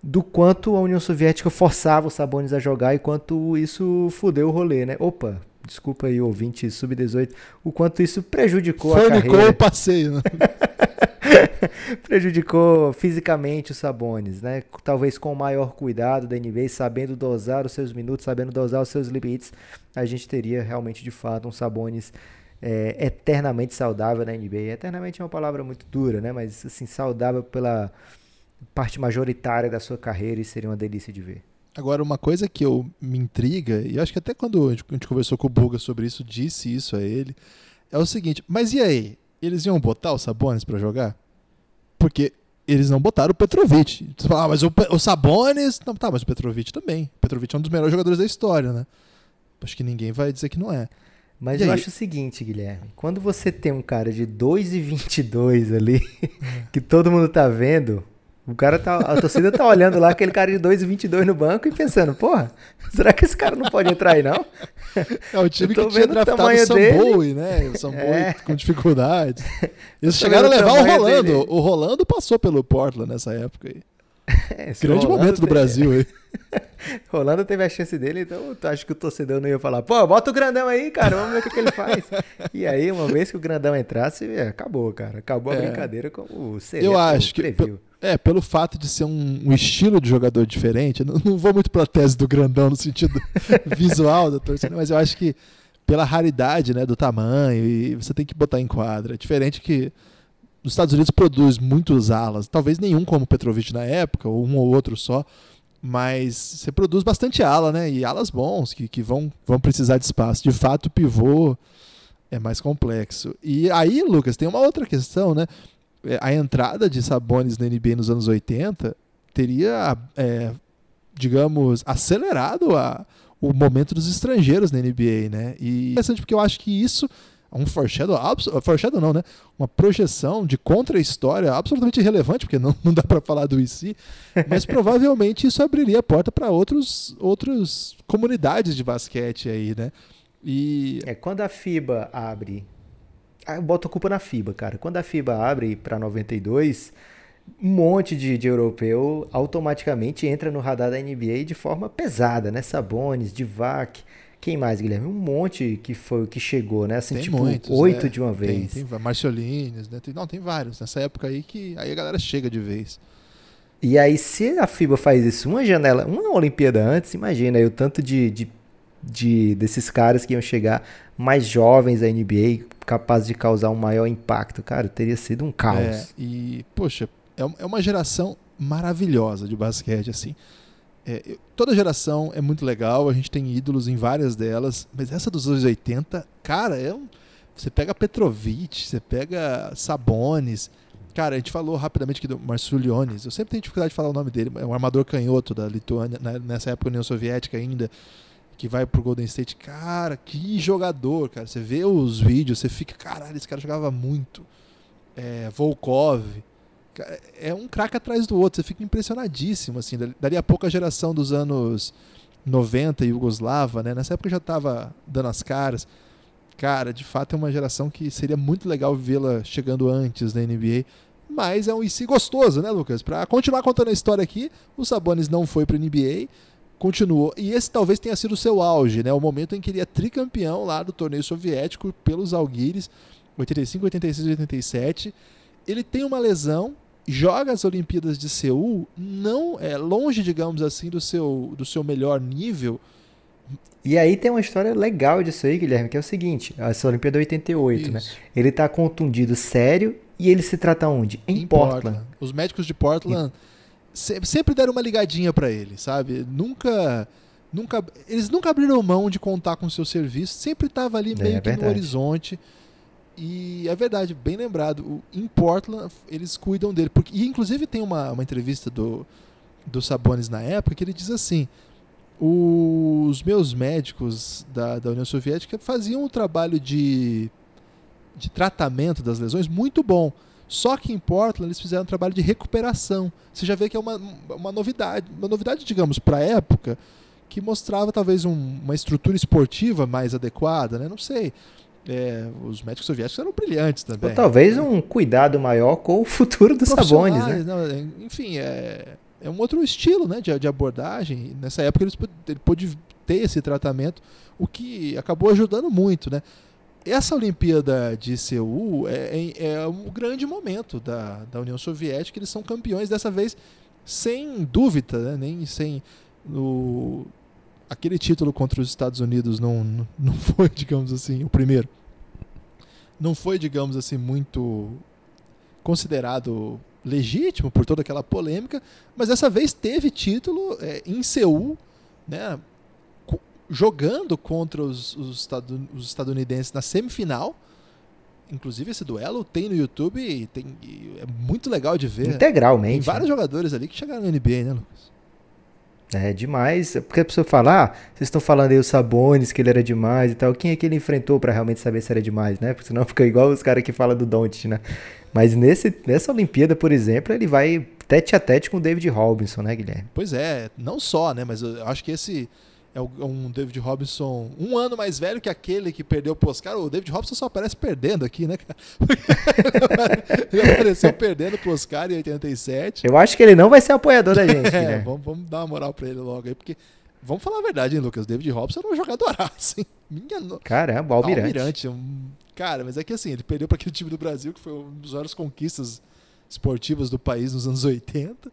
S6: do quanto a União Soviética forçava os Sabonis a jogar e quanto isso fudeu o rolê, né? Opa, desculpa aí, ouvinte sub-18, o quanto isso prejudicou a carreira.
S1: o passeio, né?
S6: prejudicou fisicamente os Sabonis, né? Talvez com maior cuidado da NBA, sabendo dosar os seus minutos, sabendo dosar os seus limites, a gente teria realmente, de fato, um Sabonis é, eternamente saudável na NBA. Eternamente é uma palavra muito dura, né? Mas, assim, saudável pela parte majoritária da sua carreira e seria uma delícia de ver.
S1: Agora, uma coisa que eu me intriga, e acho que até quando a gente conversou com o Buga sobre isso, disse isso a ele, é o seguinte, mas e aí? Eles iam botar o Sabonis para jogar? Porque eles não botaram o Petrovic. Você fala, ah, mas o, o Sabonis... Não, tá, mas o Petrovic também. O Petrovic é um dos melhores jogadores da história, né? Acho que ninguém vai dizer que não é.
S6: Mas e eu aí? acho o seguinte, Guilherme. Quando você tem um cara de 2,22 ali, que todo mundo tá vendo, o cara tá, a torcida tá olhando lá aquele cara de 2,22 no banco e pensando, porra, será que esse cara não pode entrar aí não?
S1: É o time que tinha draftado o Samboy, né? O Samboy é. com dificuldade. Eles chegaram a levar o Rolando. Dele. O Rolando passou pelo Portland nessa época aí. É, Grande momento do. Brasil aí.
S6: Rolando teve a chance dele, então tu acha que o torcedor não ia falar, pô, bota o grandão aí, cara, vamos ver o que, que ele faz. e aí, uma vez que o grandão entrasse, acabou, cara. Acabou a é. brincadeira como o
S1: Eu acho que. Previu. É, pelo fato de ser um, um estilo de jogador diferente, não, não vou muito pra tese do grandão no sentido visual da torcida, mas eu acho que pela raridade né, do tamanho, e você tem que botar em quadra. É diferente que os Estados Unidos produz muitos alas, talvez nenhum como Petrovic na época, ou um ou outro só, mas você produz bastante ala, né? E alas bons que, que vão, vão precisar de espaço. De fato, o pivô É mais complexo. E aí, Lucas, tem uma outra questão, né? É, a entrada de Sabonis na NBA nos anos 80 teria, é, digamos, acelerado a, o momento dos estrangeiros na NBA, né? E é interessante porque eu acho que isso um foreshadow, foreshadow não, né? Uma projeção de contra-história absolutamente irrelevante, porque não, não dá para falar do IC, mas provavelmente isso abriria a porta para outros outras comunidades de basquete aí, né?
S6: E é quando a FIBA abre, eu boto a culpa na FIBA, cara. Quando a FIBA abre para 92, um monte de, de, europeu automaticamente entra no radar da NBA de forma pesada, né? Sabonis, Divac, quem mais, Guilherme? Um monte que foi que chegou, né? Assim,
S1: tem
S6: tipo, oito
S1: é.
S6: de uma vez.
S1: Tem, tem Marciolines, né? Tem, não, tem vários. Nessa época aí que aí a galera chega de vez.
S6: E aí, se a FIBA faz isso uma janela, uma Olimpíada antes, imagina aí o tanto de, de, de desses caras que iam chegar mais jovens à NBA, capazes de causar um maior impacto. Cara, teria sido um caos. É,
S1: e, poxa, é, é uma geração maravilhosa de basquete, assim. É, toda geração é muito legal, a gente tem ídolos em várias delas, mas essa dos anos 80, cara, é um, você pega Petrovic, você pega Sabonis. Cara, a gente falou rapidamente aqui do Marsuliones. Eu sempre tenho dificuldade de falar o nome dele. É um armador canhoto da Lituânia, nessa época União Soviética ainda, que vai pro Golden State. Cara, que jogador, cara. Você vê os vídeos, você fica, caralho, esse cara jogava muito. É, Volkov é um craque atrás do outro, você fica impressionadíssimo, assim, daria a pouco a geração dos anos 90, Yugoslava, né, nessa época já estava dando as caras, cara, de fato é uma geração que seria muito legal vê-la chegando antes da NBA, mas é um IC gostoso, né, Lucas? Para continuar contando a história aqui, o Sabonis não foi para NBA, continuou, e esse talvez tenha sido o seu auge, né, o momento em que ele é tricampeão lá do torneio soviético pelos Alguires, 85, 86 87, ele tem uma lesão joga as Olimpíadas de Seul não é longe, digamos assim, do seu, do seu melhor nível.
S6: E aí tem uma história legal disso aí, Guilherme, que é o seguinte, essa Olimpíada 88, né? Isso. né? Ele tá contundido sério e ele se trata onde? Em, em Portland. Portland.
S1: Os médicos de Portland e... sempre deram uma ligadinha para ele, sabe? Nunca nunca eles nunca abriram mão de contar com o seu serviço, sempre tava ali é meio é, que no horizonte. E é verdade, bem lembrado. Em Portland, eles cuidam dele. Porque, e inclusive tem uma, uma entrevista do, do Sabonis na época que ele diz assim: os meus médicos da, da União Soviética faziam um trabalho de, de tratamento das lesões muito bom. Só que em Portland eles fizeram um trabalho de recuperação. Você já vê que é uma, uma novidade, uma novidade, digamos, para a época, que mostrava talvez um, uma estrutura esportiva mais adequada, né? Não sei. É, os médicos soviéticos eram brilhantes também.
S6: Ou talvez um cuidado maior com o futuro dos Sabonis, né?
S1: Não, é, enfim, é, é um outro estilo né, de, de abordagem. Nessa época eles, ele pôde ter esse tratamento, o que acabou ajudando muito, né? Essa Olimpíada de Seul é, é, é um grande momento da, da União Soviética. Eles são campeões dessa vez sem dúvida, né? nem sem no, aquele título contra os Estados Unidos não, não foi, digamos assim, o primeiro. Não foi, digamos assim, muito considerado legítimo por toda aquela polêmica, mas dessa vez teve título é, em Seul, né, jogando contra os, os, os, estadunidenses na semifinal. Inclusive esse duelo tem no YouTube e tem, e é muito legal de ver.
S6: Integralmente.
S1: Tem vários né? jogadores ali que chegaram na NBA, né, Lucas?
S6: É demais. Porque a pessoa fala, ah, vocês estão falando aí os Sabones, que ele era demais e tal. Quem é que ele enfrentou para realmente saber se era demais, né? Porque senão fica igual os caras que falam do Don't, né? Mas nesse, nessa Olimpíada, por exemplo, ele vai tete a tete com o David Robinson, né, Guilherme?
S1: Pois é, não só, né? Mas eu acho que esse é um David Robinson um ano mais velho que aquele que perdeu pro Oscar. O David Robinson só aparece perdendo aqui, né, cara? ele apareceu perdendo pro Oscar em 87.
S6: Eu acho que ele não vai ser apoiador da gente. é,
S1: vamos, vamos, dar uma moral pra ele logo aí, porque. Vamos falar a verdade, hein, Lucas? David Robson era um jogador assim. Minha no...
S6: Caramba, Almirante. Almirante
S1: um... Cara, mas é que assim, ele perdeu para aquele time do Brasil, que foi uma das maiores conquistas esportivas do país nos anos 80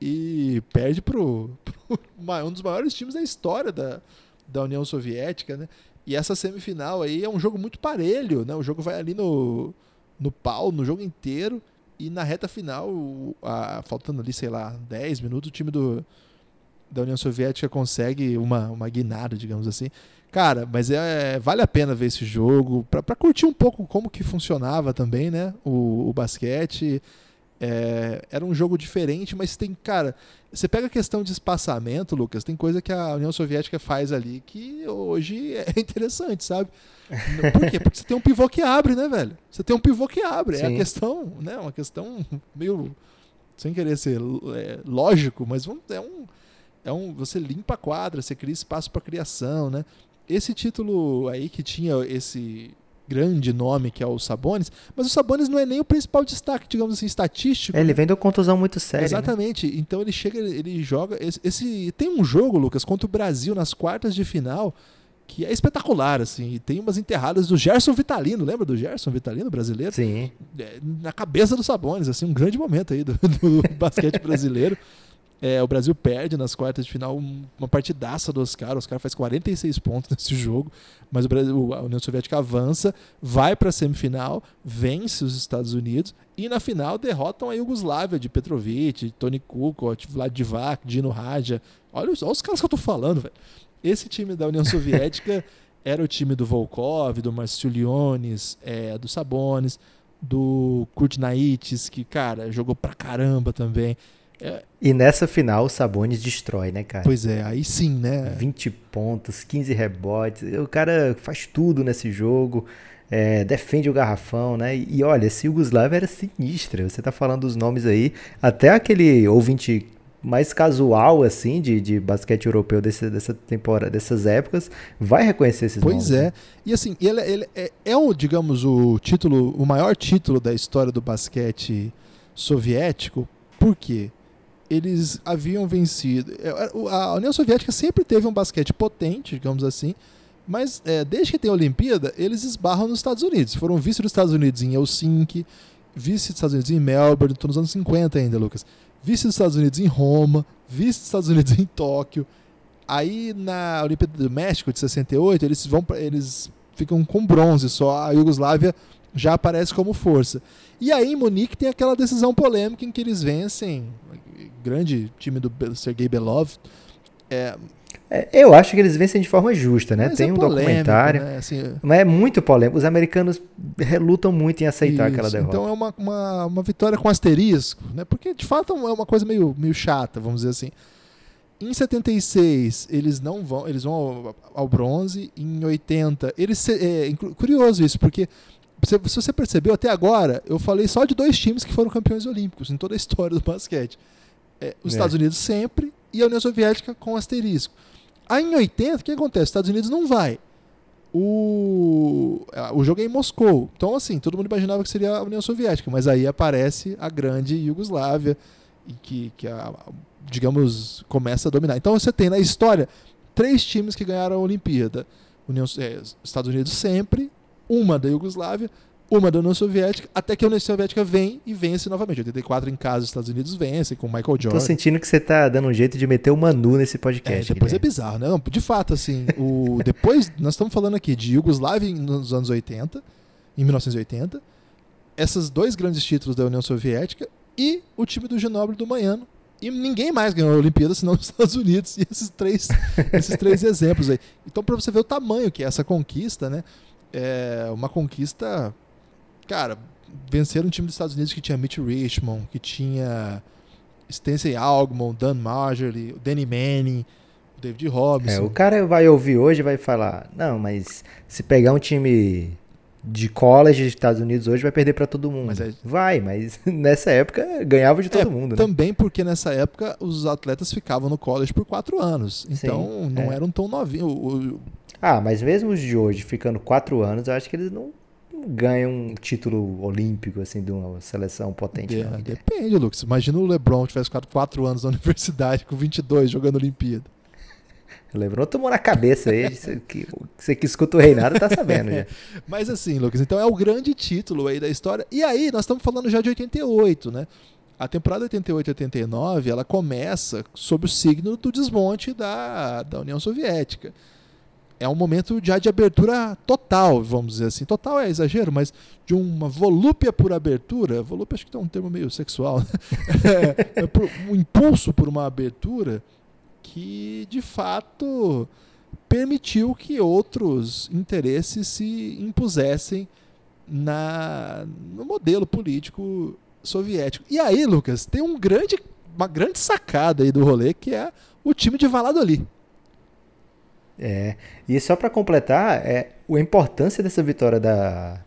S1: e perde para um dos maiores times da história da, da União Soviética, né? E essa semifinal aí é um jogo muito parelho, né? O jogo vai ali no, no pau, no jogo inteiro, e na reta final, a, faltando ali, sei lá, 10 minutos, o time do, da União Soviética consegue uma, uma guinada, digamos assim. Cara, mas é, vale a pena ver esse jogo, para curtir um pouco como que funcionava também, né? O, o basquete. É, era um jogo diferente, mas tem, cara, você pega a questão de espaçamento, Lucas, tem coisa que a União Soviética faz ali que hoje é interessante, sabe? Por quê? Porque você tem um pivô que abre, né, velho? Você tem um pivô que abre. Sim. É a questão, né? Uma questão meio. Sem querer ser é, lógico, mas é um, é um. Você limpa a quadra, você cria espaço para criação, né? Esse título aí que tinha esse grande nome que é o Sabonis, mas o Sabonis não é nem o principal destaque, digamos assim, estatístico.
S6: É, ele vem de uma contusão muito séria. Né?
S1: Exatamente. Né? Então ele chega, ele joga. Esse, esse, tem um jogo, Lucas, contra o Brasil nas quartas de final que é espetacular, assim. E tem umas enterradas do Gerson Vitalino, lembra do Gerson Vitalino brasileiro?
S6: Sim.
S1: É, na cabeça do Sabonis, assim, um grande momento aí do, do basquete brasileiro. É, o Brasil perde nas quartas de final uma partidaça do Oscar. O Oscar faz 46 pontos nesse jogo, mas o Brasil, a União Soviética avança, vai para a semifinal, vence os Estados Unidos e na final derrotam a Iugoslávia de Petrovic, Tony Kukoc, Vlad Divac, Dino Raja. Olha, olha os caras que eu tô falando, velho. Esse time da União Soviética era o time do Volkov, do Marciuliones, é, do Sabonis, do Kurt Naites, que, cara, jogou pra caramba também.
S6: É. E nessa final o Sabonis destrói, né, cara?
S1: Pois é, aí sim, né?
S6: 20 pontos, 15 rebotes. O cara faz tudo nesse jogo. É, defende o garrafão, né? E olha, esse Yugoslávia era sinistra. Você tá falando dos nomes aí. Até aquele ouvinte mais casual, assim, de, de basquete europeu desse, dessa temporada, dessas épocas, vai reconhecer esses
S1: pois
S6: nomes.
S1: Pois é. Né? E assim, ele, ele é, é o, digamos, o título, o maior título da história do basquete soviético. Por quê? Eles haviam vencido. É, a União Soviética sempre teve um basquete potente, digamos assim, mas é, desde que tem a Olimpíada, eles esbarram nos Estados Unidos. Foram vice dos Estados Unidos em Helsinki, vice dos Estados Unidos em Melbourne, estou nos anos 50 ainda, Lucas. Vice dos Estados Unidos em Roma, vice dos Estados Unidos em Tóquio. Aí na Olimpíada do México de 68, eles vão eles ficam com bronze só. A Iugoslávia já aparece como força. E aí em Munique tem aquela decisão polêmica em que eles vencem grande time do Sergei Belov. É,
S6: é, eu acho que eles vencem de forma justa, né? Tem é um polêmico, documentário. Né? Assim, mas é muito polêmico. Os americanos relutam muito em aceitar isso, aquela derrota.
S1: Então é uma, uma, uma, vitória com asterisco, né? Porque de fato é uma coisa meio, meio chata, vamos dizer assim. Em 76, eles não vão, eles vão ao, ao bronze. Em 80, eles é, curioso isso, porque se você percebeu até agora, eu falei só de dois times que foram campeões olímpicos em toda a história do basquete é, os é. Estados Unidos sempre e a União Soviética com asterisco. Aí em 80, o que acontece? Os Estados Unidos não vai. O, o jogo é em Moscou. Então, assim, todo mundo imaginava que seria a União Soviética, mas aí aparece a grande Iugoslávia, e que, que a, digamos, começa a dominar. Então você tem na história três times que ganharam a Olimpíada. União, é, Estados Unidos sempre, uma da Iugoslávia, uma da União Soviética, até que a União Soviética vem e vence novamente. 84 em casa, os Estados Unidos vencem com Michael Jordan.
S6: Tô sentindo que você tá dando um jeito de meter o Manu nesse podcast.
S1: É, depois é bizarro, né? Não, de fato, assim, o, depois nós estamos falando aqui de Yugoslávia nos anos 80, em 1980, esses dois grandes títulos da União Soviética e o time do Genobre do Manhano. E ninguém mais ganhou a Olimpíada senão os Estados Unidos. E esses três, esses três exemplos aí. Então, para você ver o tamanho que é essa conquista, né? É uma conquista cara, venceram um time dos Estados Unidos que tinha Mitch Richmond, que tinha Stacey Algmon, Dan Marjorie, Danny Manning, David Robinson.
S6: É, o cara vai ouvir hoje e vai falar, não, mas se pegar um time de college dos Estados Unidos hoje vai perder para todo mundo. Mas é... Vai, mas nessa época ganhava de todo
S1: é,
S6: mundo. Né?
S1: Também porque nessa época os atletas ficavam no college por quatro anos. Então Sim, não é. eram tão novinhos.
S6: Ah, mas mesmo os de hoje ficando quatro anos, eu acho que eles não ganha um título olímpico, assim, de uma seleção potente.
S1: É, não, depende, Lucas. Imagina o LeBron tivesse ficado 4 anos na universidade com 22 jogando Olimpíada.
S6: O LeBron tomou na cabeça aí. Você que, você que escuta o Reinado tá sabendo já.
S1: Mas assim, Lucas, então é o grande título aí da história. E aí, nós estamos falando já de 88, né? A temporada 88-89, ela começa sob o signo do desmonte da, da União Soviética é um momento já de abertura total, vamos dizer assim. Total é exagero, mas de uma volúpia por abertura. Volúpia acho que é um termo meio sexual. Né? É, é por, um impulso por uma abertura que de fato permitiu que outros interesses se impusessem na, no modelo político soviético. E aí, Lucas, tem um grande, uma grande sacada aí do rolê que é o time de Valladolid.
S6: É, e só para completar, é, a importância dessa vitória da,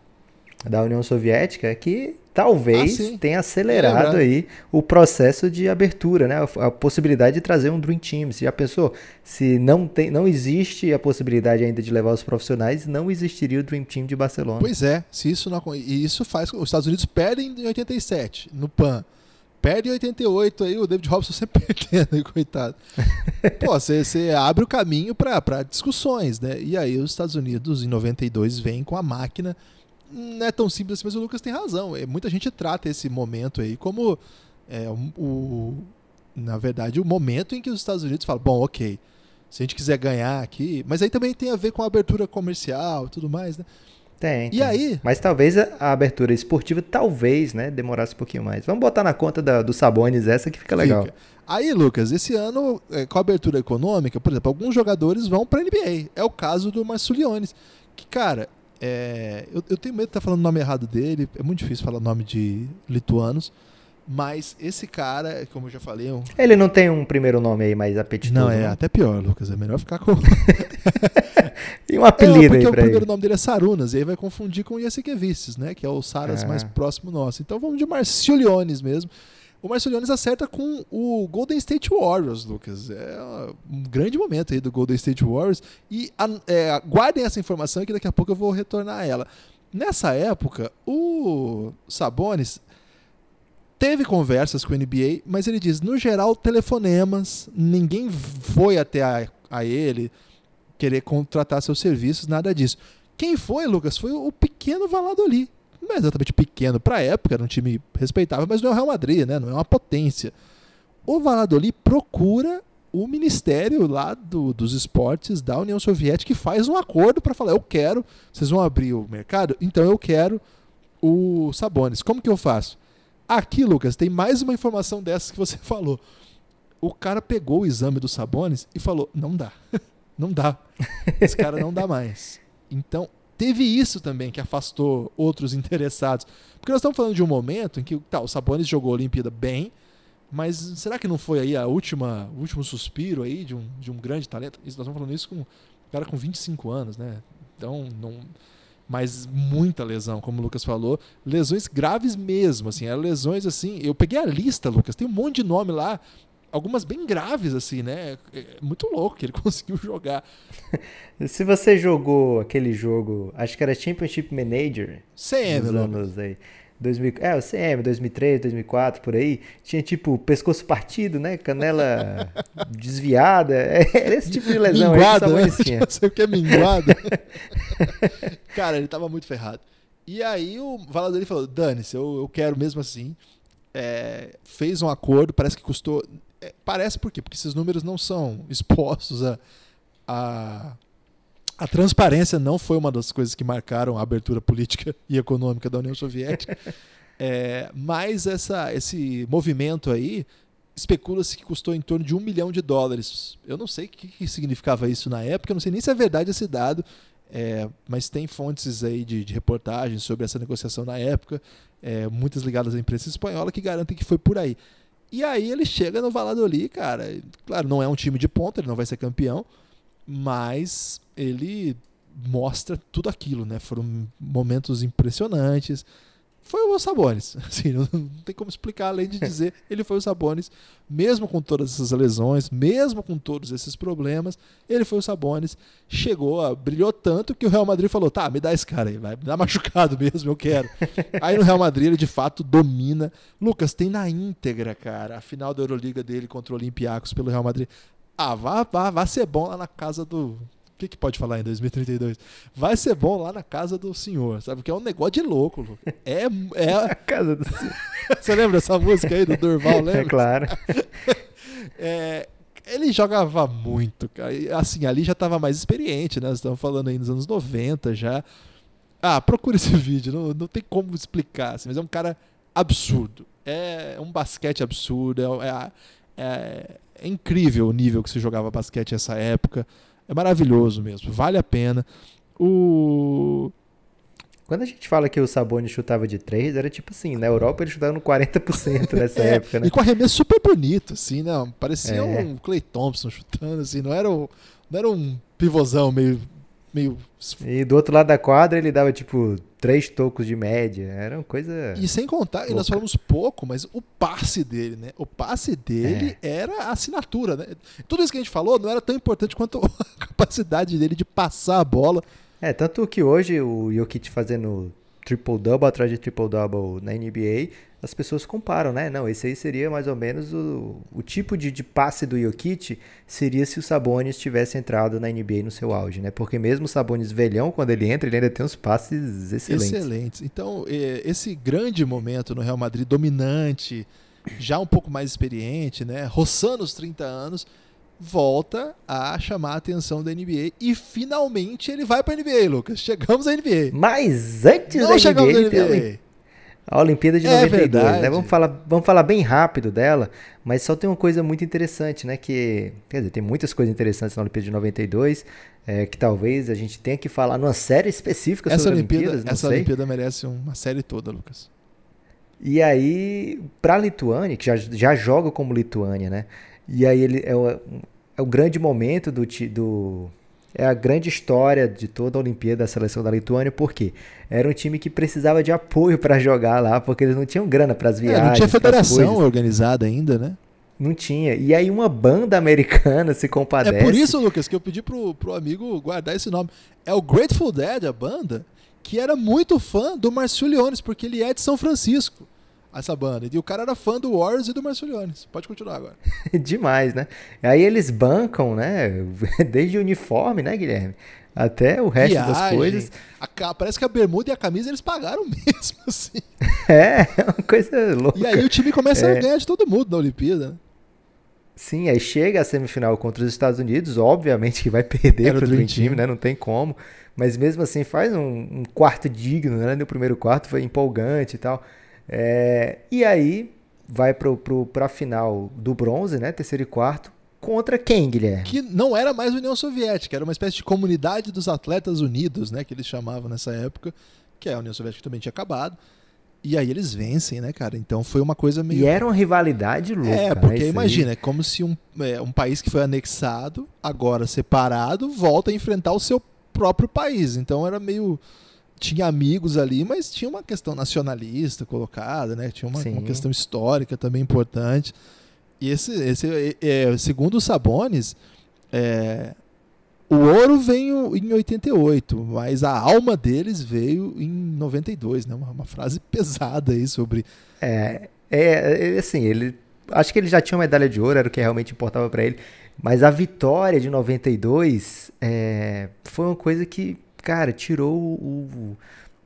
S6: da União Soviética é que talvez
S1: Ah,
S6: tenha acelerado
S1: É
S6: aí o processo de abertura, né? A, a possibilidade de trazer um Dream Team. Você já pensou? Se não, tem, não existe a possibilidade ainda de levar os profissionais, não existiria o Dream Team de Barcelona.
S1: Pois é, se isso não e isso faz os Estados Unidos perdem em 87 no PAN. Perde em 88 aí, o David Robson sempre perdendo, coitado. Pô, você abre o caminho para discussões, né? E aí os Estados Unidos em 92 vêm com a máquina. Não é tão simples assim, mas o Lucas tem razão. É, muita gente trata esse momento aí como é, o- na verdade, o momento em que os Estados Unidos falam, bom, ok, se a gente quiser ganhar aqui, mas aí também tem a ver com a abertura comercial e tudo mais, né?
S6: Tem,
S1: E
S6: tem.
S1: aí?
S6: Mas talvez a, abertura esportiva, talvez, né, demorasse um pouquinho mais. Vamos botar na conta da, do Sabonis essa que fica legal.
S1: Fica. Aí, Lucas, esse ano, é, com a abertura econômica, por exemplo, alguns jogadores vão para NBA. É o caso do Marsuliones. Que, cara, é, eu, eu tenho medo de estar falando o nome errado dele. É muito difícil falar o nome de lituanos. Mas esse cara, como eu já falei, é um...
S6: Ele não tem um primeiro nome aí mais apetitoso.
S1: não, é até pior, Lucas. É melhor ficar com.
S6: E um
S1: É,
S6: apelido
S1: porque
S6: aí
S1: o
S6: pra
S1: primeiro
S6: ele.
S1: nome dele é Sarunas, e aí vai confundir com o Yasikevicius, né? Que é o Saras
S6: Ah.
S1: mais próximo nosso. Então vamos de Marciliones mesmo. O Marciliones acerta com o Golden State Warriors, Lucas. É um grande momento aí do Golden State Warriors. E é, guardem essa informação que daqui a pouco eu vou retornar a ela. Nessa época, o Sabonis teve conversas com o NBA, mas ele diz, no geral, telefonemas, ninguém foi até a, a ele querer contratar seus serviços, nada disso. Quem foi, Lucas? Foi o pequeno Valladolid. Não é exatamente pequeno, para a época era um time respeitável, mas não é o Real Madrid, né? Não é uma potência. O Valladolid procura o ministério lá do- dos esportes da União Soviética que faz um acordo para falar: eu quero, vocês vão abrir o mercado, então eu quero o Sabonis. Como que eu faço? Aqui, Lucas, tem mais uma informação dessa que você falou. O cara pegou o exame do Sabonis e falou: não dá. não dá. Esse cara não dá mais. Então, teve isso também que afastou outros interessados. Porque nós estamos falando de um momento em que tá, o Sabonis jogou a Olimpíada bem, mas será que não foi aí a última, o último suspiro aí de um, de um grande talento? Isso, nós estamos falando isso com um cara com 25 anos, né? Então, não. Mas muita lesão, como o Lucas falou. Lesões graves mesmo, assim. Eram lesões assim. Eu peguei a lista, Lucas, tem um monte de nome lá. Algumas bem graves, assim, né? É muito louco que ele conseguiu jogar.
S6: Se você jogou aquele jogo, acho que era Championship Manager,
S1: CM,
S6: nos anos aí. 2000, é, o CM, 2003, 2004, por aí. Tinha tipo pescoço partido, né? Canela desviada. Era esse tipo de lesão
S1: minguado,
S6: aí que
S1: né?
S6: o Sabonis tinha.
S1: Não sei o que é minguado. Cara, ele tava muito ferrado. E aí o Valladolid falou, dane-se, eu, eu quero mesmo assim. É, fez um acordo, parece que custou... é, parece por quê? Porque esses números não são expostos a... a a transparência não foi uma das coisas que marcaram a abertura política e econômica da União Soviética. É, mas essa, esse movimento aí especula-se que custou em torno de um milhão de dólares. Eu não sei o que, que significava isso na época, eu não sei nem se é verdade esse dado, é, mas tem fontes aí de, de reportagens sobre essa negociação na época, é, muitas ligadas à imprensa espanhola, que garantem que foi por aí. E aí ele chega no Valladolid, cara. Claro, não é um time de ponta, ele não vai ser campeão, mas ele mostra tudo aquilo, né? Foram momentos impressionantes. Foi o Sabonis, assim, não, tem como explicar além de dizer ele foi o Sabonis, mesmo com todas essas lesões, mesmo com todos esses problemas, ele foi o Sabonis, chegou, a, brilhou tanto que o Real Madrid falou: "Tá, me dá esse cara aí, vai, me dá machucado mesmo, eu quero". aí no Real Madrid ele de fato domina. Lucas tem na íntegra, cara, a final da Euroliga dele contra o Olympiacos pelo Real Madrid. Ah, vá, vá, vá ser bom lá na casa do. Que, que pode falar em 2032? Vai ser bom lá na casa do senhor, sabe? Porque é um negócio de louco. É. é...
S6: Casa do...
S1: Você lembra dessa música aí do Durval, lembra?
S6: É claro.
S1: É, ele jogava muito, cara. Assim, ali já estava mais experiente, né? Nós estamos falando aí nos anos 90 já. Ah, procura esse vídeo, não, não tem como explicar, assim, mas é um cara absurdo. É um basquete absurdo, é, é, É, é incrível o nível que se jogava basquete nessa época. É maravilhoso mesmo, vale a pena. O
S6: quando a gente fala que o Sabonis chutava de 3, era tipo assim, na Europa ele chutava no 40% nessa é, época, né?
S1: E com arremesso super bonito, assim, né? Parecia é. um Clay Thompson chutando, assim, não era, um, não era um pivôzão meio, meio...
S6: E do outro lado da quadra ele dava, tipo, três tocos de média, era uma coisa...
S1: E sem contar, louca. e nós falamos pouco, mas o passe dele, né? O passe dele é. era a assinatura, né? Tudo isso que a gente falou não era tão importante quanto a capacidade dele de passar a bola
S6: é, tanto que hoje o Jokic fazendo triple-double atrás de triple-double na NBA, as pessoas comparam, né? Não, esse aí seria mais ou menos o, o tipo de, de passe do Jokic seria se o Sabonis tivesse entrado na NBA no seu auge, né? Porque mesmo o Sabonis velhão, quando ele entra, ele ainda tem uns passes excelentes.
S1: Excelentes. Então, esse grande momento no Real Madrid, dominante, já um pouco mais experiente, né? Roçando os 30 anos, volta a chamar a atenção da NBA e finalmente ele vai para a NBA, Lucas. Chegamos à NBA.
S6: Mas antes Não da NBA, NBA. a Olimpíada de é 92, né? Vamos falar, vamos falar bem rápido dela, mas só tem uma coisa muito interessante, né? Que, quer dizer, tem muitas coisas interessantes na Olimpíada de 92, é, que talvez a gente tenha que falar numa série específica
S1: essa
S6: sobre
S1: Olimpíada,
S6: Olimpíadas,
S1: Essa
S6: sei.
S1: Olimpíada merece uma série toda, Lucas.
S6: E aí, para a Lituânia, que já, já joga como Lituânia, né? E aí ele é o, é o grande momento do, do é a grande história de toda a Olimpíada da seleção da Lituânia, porque era um time que precisava de apoio para jogar lá, porque eles não tinham grana para as viagens. É, não
S1: tinha federação organizada ainda, né?
S6: Não tinha. E aí uma banda americana se compadece.
S1: É por isso, Lucas, que eu pedi pro, pro amigo guardar esse nome. É o Grateful Dead, a banda, que era muito fã do Marcio Leones, porque ele é de São Francisco essa banda. E o cara era fã do Warriors e do Marceliones. Pode continuar agora.
S6: Demais, né? Aí eles bancam, né? Desde o uniforme, né, Guilherme? Até o resto Viagem. das coisas.
S1: A, parece que a bermuda e a camisa eles pagaram mesmo, assim.
S6: É, é uma coisa louca.
S1: E aí o time começa é. a ganhar de todo mundo na Olimpíada. Né?
S6: Sim, aí chega a semifinal contra os Estados Unidos, obviamente que vai perder para o Dream Team, né? Não tem como. Mas mesmo assim faz um, um quarto digno, né? No primeiro quarto foi empolgante e tal. É, e aí vai para a final do bronze, né? Terceiro e quarto. Contra quem, Guilherme?
S1: Que não era mais União Soviética, era uma espécie de comunidade dos atletas unidos, né? Que eles chamavam nessa época, que a União Soviética também tinha acabado. E aí eles vencem, né, cara? Então foi uma coisa meio.
S6: E era uma rivalidade louca.
S1: É, porque né, imagina, é como se um, é, um país que foi anexado, agora separado, volta a enfrentar o seu próprio país. Então era meio tinha amigos ali, mas tinha uma questão nacionalista colocada, né? Tinha uma, uma questão histórica também importante. E esse, esse é, segundo os Sabones, é, o ouro veio em 88, mas a alma deles veio em 92, né? Uma, uma frase pesada aí sobre.
S6: É, é, é, assim, ele. Acho que ele já tinha uma medalha de ouro, era o que realmente importava para ele. Mas a vitória de 92 é, foi uma coisa que cara, tirou o,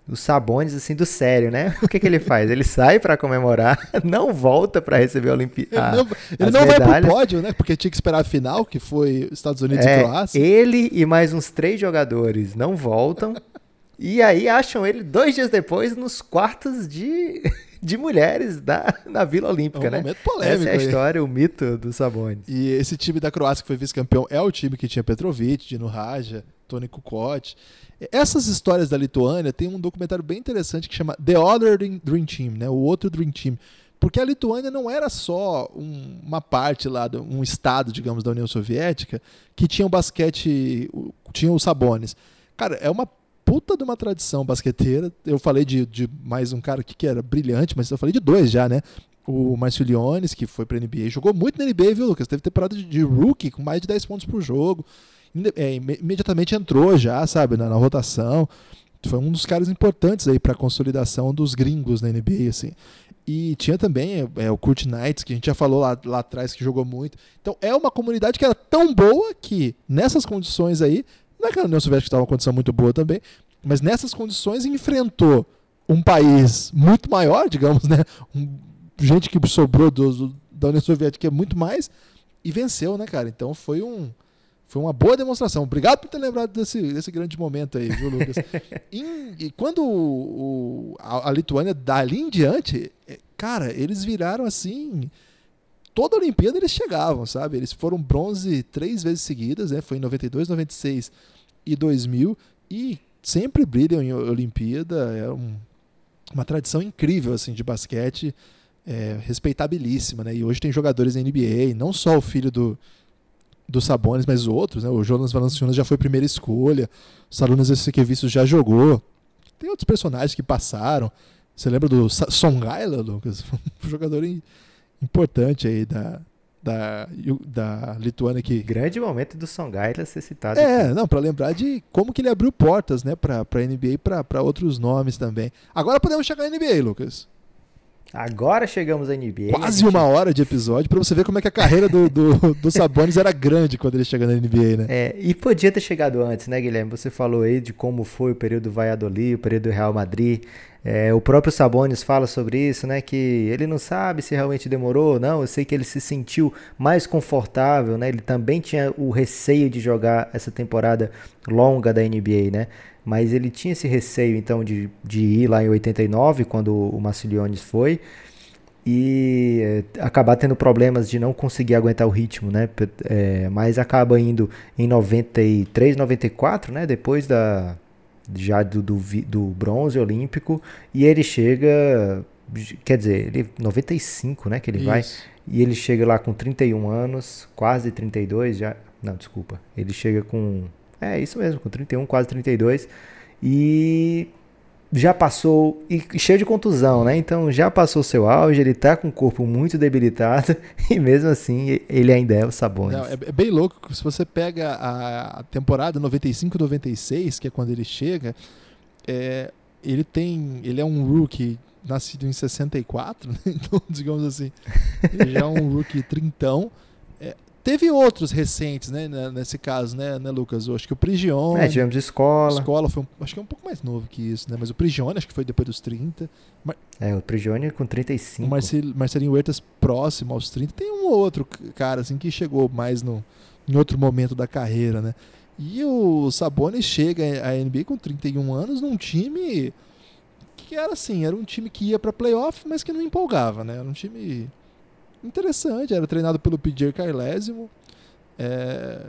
S6: os Sabones assim do sério, né? O que, que ele faz? Ele sai para comemorar, não volta para receber a Olimpíada.
S1: Ele não, ele não vai pro pódio, né? Porque tinha que esperar a final, que foi Estados Unidos é, e Croácia.
S6: Ele e mais uns três jogadores não voltam. e aí acham ele dois dias depois nos quartos de, de mulheres da, na Vila Olímpica, é um
S1: né? Momento polêmico
S6: Essa é a história, aí. o mito do Sabones.
S1: E esse time da Croácia que foi vice-campeão é o time que tinha Petrovic, Dino Raja, Tony Kukoc. Essas histórias da Lituânia tem um documentário bem interessante que chama The Other Dream Team, né? O outro Dream Team. Porque a Lituânia não era só um, uma parte lá, um estado, digamos, da União Soviética, que tinha o basquete, tinha os sabones. Cara, é uma puta de uma tradição basqueteira. Eu falei de, de mais um cara aqui que era brilhante, mas eu falei de dois já, né? O Marcio Leones, que foi pra NBA, jogou muito na NBA, viu, Lucas? Teve temporada de, de rookie com mais de 10 pontos por jogo é, imediatamente entrou já, sabe, na, na, rotação. Foi um dos caras importantes aí para a consolidação dos gringos na NBA, assim. E tinha também é, o Kurt Knights, que a gente já falou lá, lá atrás, que jogou muito. Então é uma comunidade que era tão boa que, nessas condições aí, não é que a União Soviética estava uma condição muito boa também, mas nessas condições enfrentou um país muito maior, digamos, né? Um, gente que sobrou do, do, da União Soviética é muito mais, e venceu, né, cara? Então foi um foi uma boa demonstração. Obrigado por ter lembrado desse, desse grande momento aí, viu, Lucas? em, e quando o, a, a, Lituânia, dali em diante, é, cara, eles viraram assim. toda a Olimpíada eles chegavam, sabe? Eles foram bronze três vezes seguidas, né? Foi em 92, 96 e 2000 e sempre brilham em Olimpíada. É um, uma tradição incrível assim de basquete, é, respeitabilíssima, né? E hoje tem jogadores na NBA, não só o filho do do Sabonis, mas outros, né? O Jonas Valanciunas já foi primeira escolha, o Sarunas Essequevicius já jogou. Tem outros personagens que passaram. Você lembra do Songaila, Lucas? Um jogador importante aí da, da, da Lituânia que
S6: grande momento do Songaila ser citado.
S1: É, aqui. não, para lembrar de como que ele abriu portas, né, para para NBA e para outros nomes também. Agora podemos chegar na NBA, Lucas.
S6: Agora chegamos à NBA.
S1: Quase gente... uma hora de episódio para você ver como é que a carreira do, do, do Sabonis era grande quando ele chegou na NBA, né?
S6: É, e podia ter chegado antes, né, Guilherme? Você falou aí de como foi o período do Valladolid, o período do Real Madrid. É, o próprio Sabonis fala sobre isso, né? Que ele não sabe se realmente demorou ou não. Eu sei que ele se sentiu mais confortável, né? Ele também tinha o receio de jogar essa temporada longa da NBA, né? Mas ele tinha esse receio então de, de ir lá em 89, quando o Marciliones foi, e é, acabar tendo problemas de não conseguir aguentar o ritmo, né? É, mas acaba indo em 93, 94, né? Depois da já do, do, do bronze olímpico, e ele chega, quer dizer, ele 95, né? Que ele Isso. vai, e ele chega lá com 31 anos, quase 32 já. Não, desculpa. Ele chega com é, isso mesmo, com 31, quase 32. E já passou, e cheio de contusão, né? Então já passou seu auge, ele tá com o corpo muito debilitado e mesmo assim ele ainda é o Sabonis. Não,
S1: é, é, bem louco, se você pega a, temporada 95-96, que é quando ele chega, é, ele tem, ele é um rookie nascido em 64, né? então digamos assim, ele já é um rookie trintão, Teve outros recentes, né, nesse caso, né, né Lucas? Eu acho que o Prigione.
S6: É, tivemos escola.
S1: Escola foi um, acho que é um pouco mais novo que isso, né? Mas o Prigione acho que foi depois dos 30.
S6: Mar... É, o Prigione com 35. O
S1: Marcel, Marcelinho Huertas próximo aos 30. Tem um ou outro cara assim que chegou mais no, em outro momento da carreira, né? E o Sabonis chega à NBA com 31 anos num time que era assim, era um time que ia para playoff, mas que não empolgava, né? Era um time interessante, era treinado pelo PJ Carlesimo, é,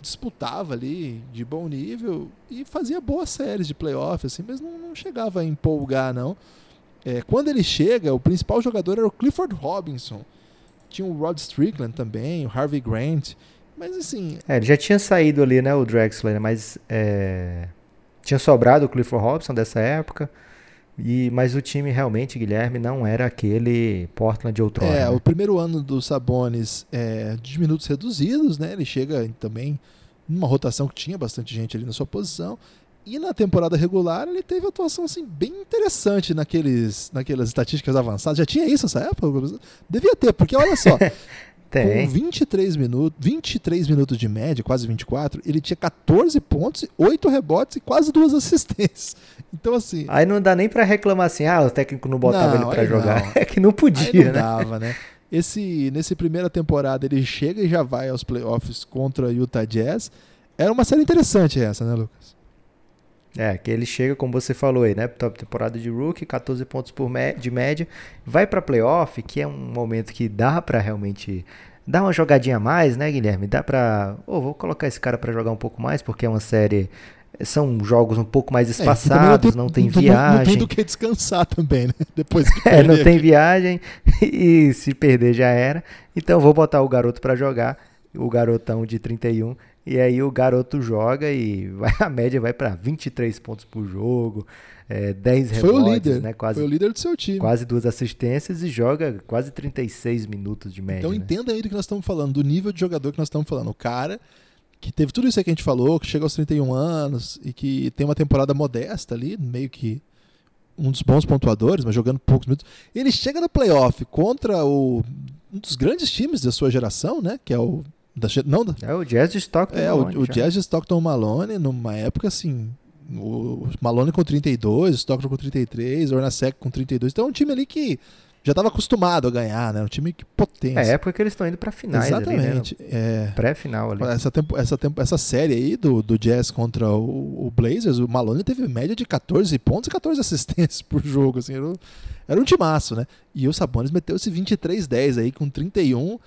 S1: disputava ali de bom nível e fazia boas séries de playoff, assim, mas não, não chegava a empolgar, não. É, quando ele chega, o principal jogador era o Clifford Robinson. Tinha o Rod Strickland também, o Harvey Grant. Mas assim.
S6: É, ele já tinha saído ali, né, o Drexler, mas é, tinha sobrado o Clifford Robinson dessa época. E, mas o time realmente, Guilherme, não era aquele Portland de outrora.
S1: É,
S6: né?
S1: o primeiro ano do Sabonis é de minutos reduzidos, né? Ele chega também numa rotação que tinha bastante gente ali na sua posição. E na temporada regular ele teve atuação assim bem interessante naqueles, naquelas estatísticas avançadas. Já tinha isso nessa época? Devia ter, porque olha só,
S6: Tem.
S1: Com 23 minutos, 23 minutos de média, quase 24, ele tinha 14 pontos, 8 rebotes e quase duas assistências. Então, assim.
S6: Aí não dá nem para reclamar assim, ah, o técnico não botava não, ele para jogar. Não. É que não podia. Aí
S1: não né? dava, né? Esse, nesse primeira temporada ele chega e já vai aos playoffs contra o Utah Jazz. Era uma série interessante essa, né, Lucas?
S6: É, que ele chega, como você falou aí, né? Top temporada de rookie, 14 pontos por de média. Vai para playoff, que é um momento que dá para realmente dar uma jogadinha a mais, né, Guilherme? Dá pra. Oh, vou colocar esse cara para jogar um pouco mais, porque é uma série. São jogos um pouco mais é, espaçados, é, não, tem, não tem viagem. Não tem
S1: do que descansar também, né? Depois
S6: que É, não tem viagem e se perder já era. Então vou botar o garoto para jogar, o garotão de 31 e aí o garoto joga e vai, a média vai para 23 pontos por jogo, é, 10 rebotes,
S1: Foi o líder,
S6: né? Quase,
S1: foi o líder do seu time.
S6: Quase duas assistências e joga quase 36 minutos de média.
S1: Então
S6: né?
S1: entenda aí do que nós estamos falando, do nível de jogador que nós estamos falando. O cara que teve tudo isso aí que a gente falou, que chega aos 31 anos e que tem uma temporada modesta ali, meio que um dos bons pontuadores, mas jogando poucos minutos. Ele chega no playoff contra o, um dos grandes times da sua geração, né? Que é o da, não,
S6: é o Jazz de Stockton
S1: É, Malone, o, o Jazz de Stockton Malone, numa época assim. O Malone com 32, Stockton com 33, Ornasek com 32. Então é um time ali que já estava acostumado a ganhar, né? Um time que potência.
S6: É a época que eles estão indo para finais
S1: Exatamente.
S6: ali, né?
S1: É,
S6: Pré-final ali.
S1: essa, tempo, essa, tempo, essa série aí do, do Jazz contra o, o Blazers, o Malone teve média de 14 pontos e 14 assistências por jogo. Assim, era, um- era um timaço, né? E o Sabonis meteu esse 23-10 aí com 31,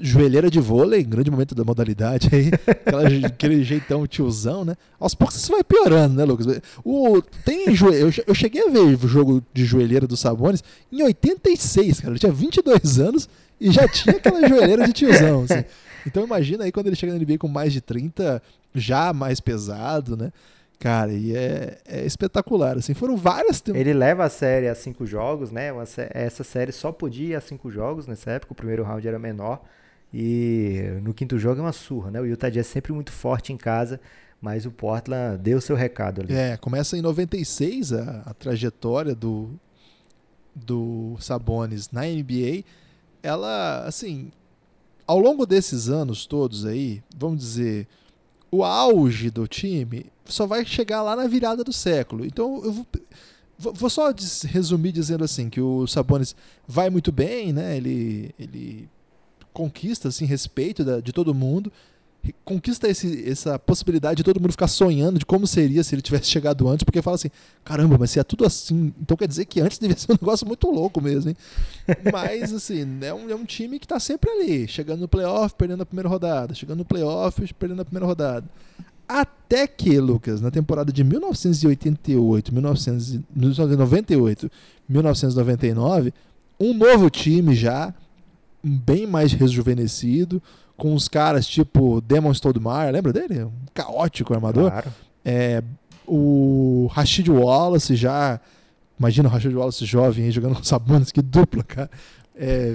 S1: joelheira de vôlei, grande momento da modalidade aí, aquela, aquele jeitão tiozão, né? Aos poucos isso vai piorando, né, Lucas? O, tem eu, eu cheguei a ver o jogo de joelheira do Sabonis em 86, cara. Ele tinha 22 anos e já tinha aquela joelheira de tiozão, assim. Então imagina aí quando ele chega na NBA com mais de 30, já mais pesado, né? Cara, e é, é espetacular, assim. Foram várias...
S6: Ele leva a série a cinco jogos, né? Uma essa série só podia ir a cinco jogos nessa época. O primeiro round era menor. E no quinto jogo é uma surra, né? O Utah Jazz sempre muito forte em casa, mas o Portland deu seu recado ali.
S1: É, começa em 96 a, a trajetória do, do Sabonis na NBA. Ela, assim, ao longo desses anos todos aí, vamos dizer, o auge do time só vai chegar lá na virada do século. Então eu vou, vou- só resumir dizendo assim que o Sabonis vai muito bem, né? Ele, ele conquista assim respeito da- de todo mundo conquista esse- essa possibilidade de todo mundo ficar sonhando de como seria se ele tivesse chegado antes, porque fala assim, caramba, mas se é tudo assim, então quer dizer que antes devia ser um negócio muito louco mesmo, hein? Mas, assim, é um, é um time que tá sempre ali, chegando no playoff, perdendo a primeira rodada, chegando no playoff, perdendo a primeira rodada. Até que, Lucas, na temporada de 1988, 1998, 1999, um novo time já, bem mais rejuvenescido, com uns caras tipo Demon Stoudemire, lembra dele? Um caótico armador.
S6: Claro.
S1: É, o Rashid Wallace já. Imagina o Rashid Wallace jovem aí jogando com Sabonis, que dupla, cara. É,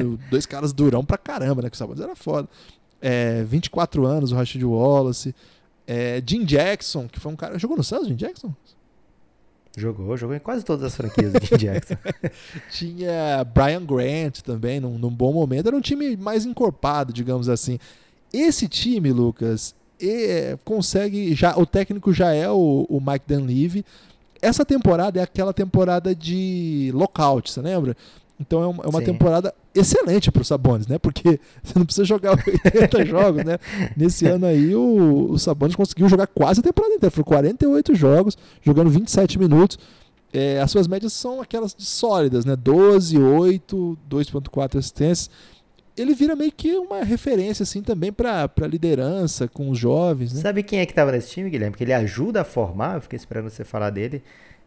S1: do- dois caras durão pra caramba, né? Que o Sabonis era foda. É, 24 anos, o Rashid Wallace. É, Jim Jackson, que foi um cara. Jogou no Suns, Jim Jackson?
S6: Jogou, jogou em quase todas as franquias Jim Jackson.
S1: Tinha Brian Grant também, num, num bom momento. Era um time mais encorpado, digamos assim. Esse time, Lucas, é, consegue. já O técnico já é o, o Mike Dunleavy. Essa temporada é aquela temporada de lockout, você lembra? Então é uma, é uma temporada excelente para o Sabonis, né? Porque você não precisa jogar 80 jogos, né? Nesse ano aí o, o Sabonis conseguiu jogar quase a temporada inteira. Foram 48 jogos, jogando 27 minutos. É, as suas médias são aquelas sólidas, né? 12, 8, 2.4 assistências. Ele vira meio que uma referência assim também para liderança com os jovens, né?
S6: Sabe quem é que tava nesse time, Guilherme? Que ele ajuda a formar, eu fiquei esperando você falar dele.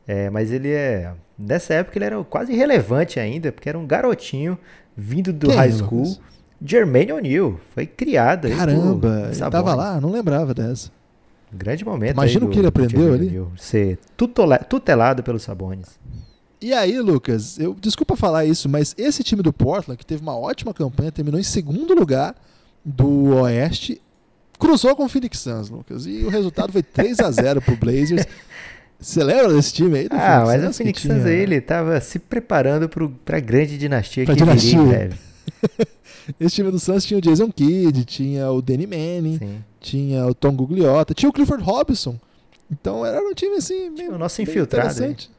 S6: É, mas ele é. Nessa época ele era quase irrelevante ainda, porque era um garotinho vindo do
S1: Quem,
S6: high
S1: Lucas?
S6: school. Jermaine O'Neal. Foi criado.
S1: Caramba, ele tava lá, não lembrava dessa.
S6: Grande momento.
S1: Imagina o que ele aprendeu
S6: Jermaine
S1: ali.
S6: Ser tutela- tutelado pelos Sabonis.
S1: E aí, Lucas, eu desculpa falar isso, mas esse time do Portland, que teve uma ótima campanha, terminou em segundo lugar do Oeste, cruzou com o Phoenix Suns, Lucas. E o resultado foi 3 a 0 pro Blazers. Você lembra desse time aí? do
S6: Ah, mas o
S1: Suns que
S6: Phoenix
S1: tinha-
S6: Suns aí, ele tava se preparando pro, pra grande dinastia
S1: Pra
S6: que viria
S1: dinastia.
S6: breve.
S1: Esse time do Suns tinha o Jason Kidd, tinha o Danny Manning,
S6: Sim.
S1: tinha o Tom Gugliotta, tinha o Clifford Robinson. Então era um time assim, meio,
S6: o nosso infiltrado
S1: interessante.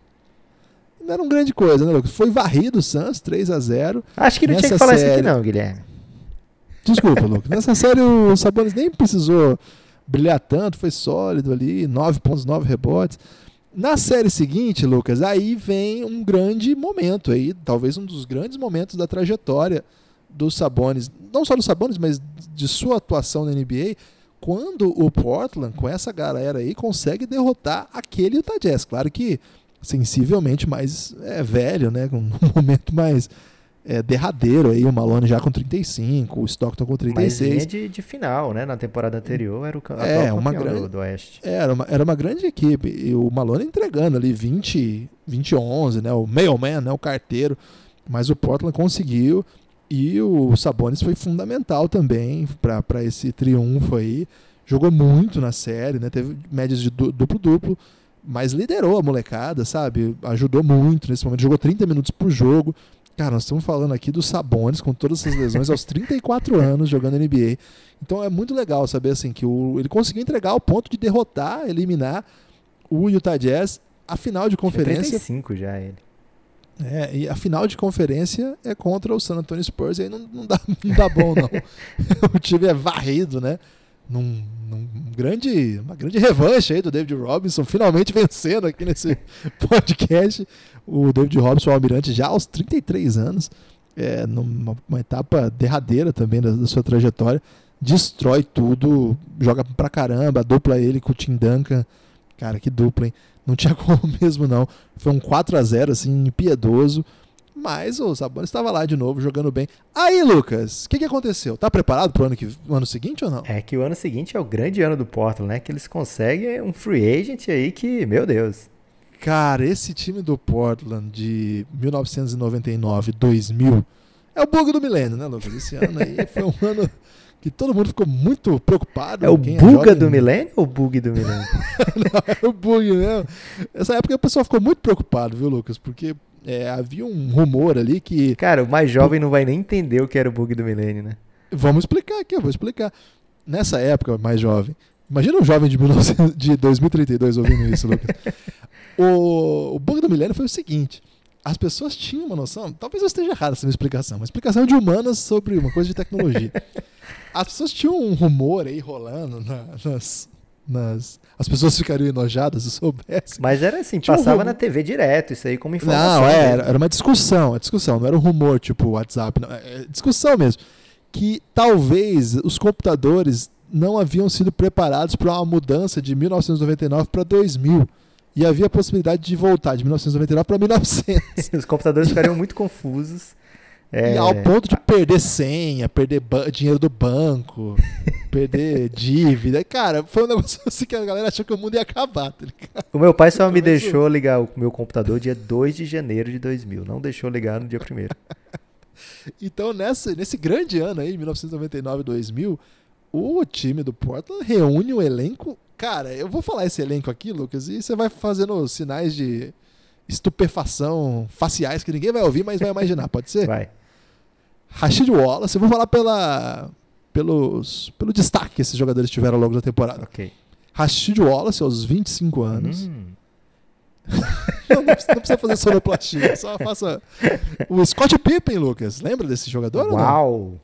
S1: Não era uma grande coisa, né, Lucas? Foi varrido o Suns, 3 a 0
S6: Acho que não tinha que falar isso aqui
S1: série-
S6: não, Guilherme.
S1: Desculpa, Lucas. Nessa série o Sabonis nem precisou brilhar tanto, foi sólido ali, 9 pontos, 9 rebotes. Na série seguinte, Lucas, aí vem um grande momento aí, talvez um dos grandes momentos da trajetória do Sabonis, não só do Sabonis, mas de sua atuação na NBA, quando o Portland, com essa galera aí, consegue derrotar aquele Utah Jazz. Claro que sensivelmente mais é, velho, né, com um momento mais é, derradeiro aí, o Malone já com 35, o Stockton com
S6: Mas
S1: 36.
S6: vinha de, de final, né? Na temporada anterior era o
S1: É,
S6: atual
S1: uma
S6: campeão
S1: grande-
S6: do, do Oeste.
S1: Era uma, era uma grande equipe. E o Malone entregando ali 20, 20 11, né? O mailman, né? O carteiro. Mas o Portland conseguiu. E o Sabonis foi fundamental também para esse triunfo aí. Jogou muito na série, né? Teve médias de du- duplo-duplo. Mas liderou a molecada, sabe? Ajudou muito nesse momento. Jogou 30 minutos por jogo. Cara, nós estamos falando aqui do Sabonis com todas essas lesões aos 34 anos jogando NBA. Então é muito legal saber assim que o, ele conseguiu entregar ao ponto de derrotar, eliminar o Utah Jazz a final de conferência.
S6: 35 já ele.
S1: É, e a final de conferência é contra o San Antonio Spurs, e aí não, não, dá, não dá bom, não. o time é varrido, né? Num, num grande, uma grande revanche aí do David Robinson, finalmente vencendo aqui nesse podcast. O David Robinson, o Almirante, já aos 33 anos, é, numa uma etapa derradeira também da, da, sua trajetória, destrói tudo, joga pra caramba, dupla ele com o Tim Duncan. Cara, que dupla, hein? Não tinha como mesmo, não. Foi um 4 a 0 assim, impiedoso. Mas o Sabonis estava lá de novo, jogando bem. Aí, Lucas, o que, que aconteceu? Tá preparado pro ano, que, ano seguinte ou não?
S6: É que o ano seguinte é o grande ano do Portland, né? Que eles conseguem um free agent aí que, meu Deus.
S1: Cara, esse time do Portland de 1999, 2000, é o bug do milênio, né, Lucas? Esse ano aí foi um ano que todo mundo ficou muito preocupado.
S6: É o buga é do milênio ou o bug do milênio?
S1: Não, é o bug mesmo. Essa época o pessoal ficou muito preocupado, viu, Lucas? Porque é, havia um rumor ali que.
S6: Cara, o mais jovem não vai nem entender o que era o bug do milênio, né?
S1: Vamos explicar aqui, eu vou explicar. Nessa época, mais jovem. Imagina um jovem de, 19... de 2032 ouvindo isso, Lucas. o, o bug do milênio foi o seguinte as pessoas tinham uma noção, talvez eu esteja errado essa minha explicação, uma explicação de humanas sobre uma coisa de tecnologia. As pessoas tinham um rumor aí rolando na, nas, nas. As pessoas ficariam enojadas se soubessem.
S6: Mas era assim, Tinha passava um na TV direto, isso aí como informação.
S1: Não, é, era, era uma discussão, uma discussão, não era um rumor tipo WhatsApp, não, é, é discussão mesmo. Que talvez os computadores não haviam sido preparados para uma mudança de 1999 para 2000 e havia a possibilidade de voltar de 1999 para 1900.
S6: Os computadores ficariam muito confusos.
S1: É... E ao ponto de perder senha, perder dinheiro do banco, perder dívida. Cara, foi um negócio assim que a galera achou que o mundo ia acabar. Tá
S6: o meu pai só me deixou ligar o meu computador dia 2 de janeiro de 2000. Não deixou ligar no dia 1
S1: Então, nessa, nesse grande ano aí, 1999 2000, o time do Portland reúne um elenco Cara, eu vou falar esse elenco aqui, Lucas, e você vai fazendo sinais de estupefação faciais que ninguém vai ouvir, mas vai imaginar, pode ser?
S6: Vai.
S1: Rashid Wallace, eu vou falar pela, pelos, pelo destaque que esses jogadores tiveram ao longo da temporada.
S6: Ok.
S1: Rashid Wallace, aos 25 anos. Hum. não, não, precisa, fazer sonoplastia, só faça. O Scott Pippen, Lucas. Lembra desse jogador?
S6: Uau!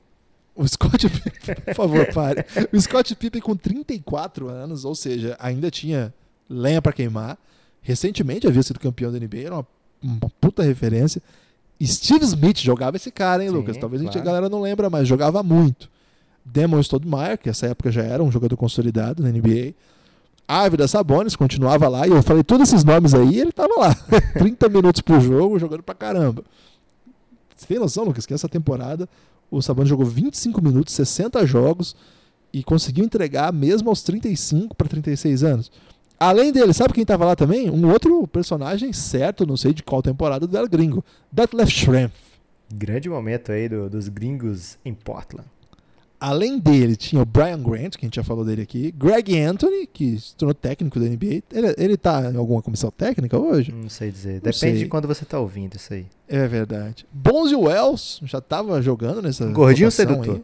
S1: O Scott Pippen, por favor, pare. O Scott Pippen com 34 anos, ou seja, ainda tinha lenha para queimar. Recentemente havia sido campeão da NBA, era uma, uma puta referência. Steve Smith jogava esse cara, hein, Sim, Lucas? Talvez claro. a, gente, a galera não lembra, mas jogava muito. Demon Stoudemire, que essa época já era um jogador consolidado na NBA. Ávida Sabonis continuava lá, e eu falei todos esses nomes aí, ele tava lá. 30 minutos por jogo, jogando pra caramba. Você tem noção, Lucas, que essa temporada o Sabonis jogou 25 minutos, 60 jogos e conseguiu entregar mesmo aos 35 para 36 anos. Além dele, sabe quem estava lá também? Um outro personagem certo, não sei de qual temporada, do El Gringo, Detlef Schrempf.
S6: Grande momento aí do, dos gringos em Portland.
S1: Além dele, tinha o Brian Grant, que a gente já falou dele aqui, Greg Anthony, que se tornou técnico da NBA. Ele, ele tá em alguma comissão técnica hoje?
S6: Não sei dizer. Não Depende sei. de quando você tá ouvindo isso aí.
S1: É verdade. Bonzi Wells já tava jogando nessa.
S6: Gordinho sedutor.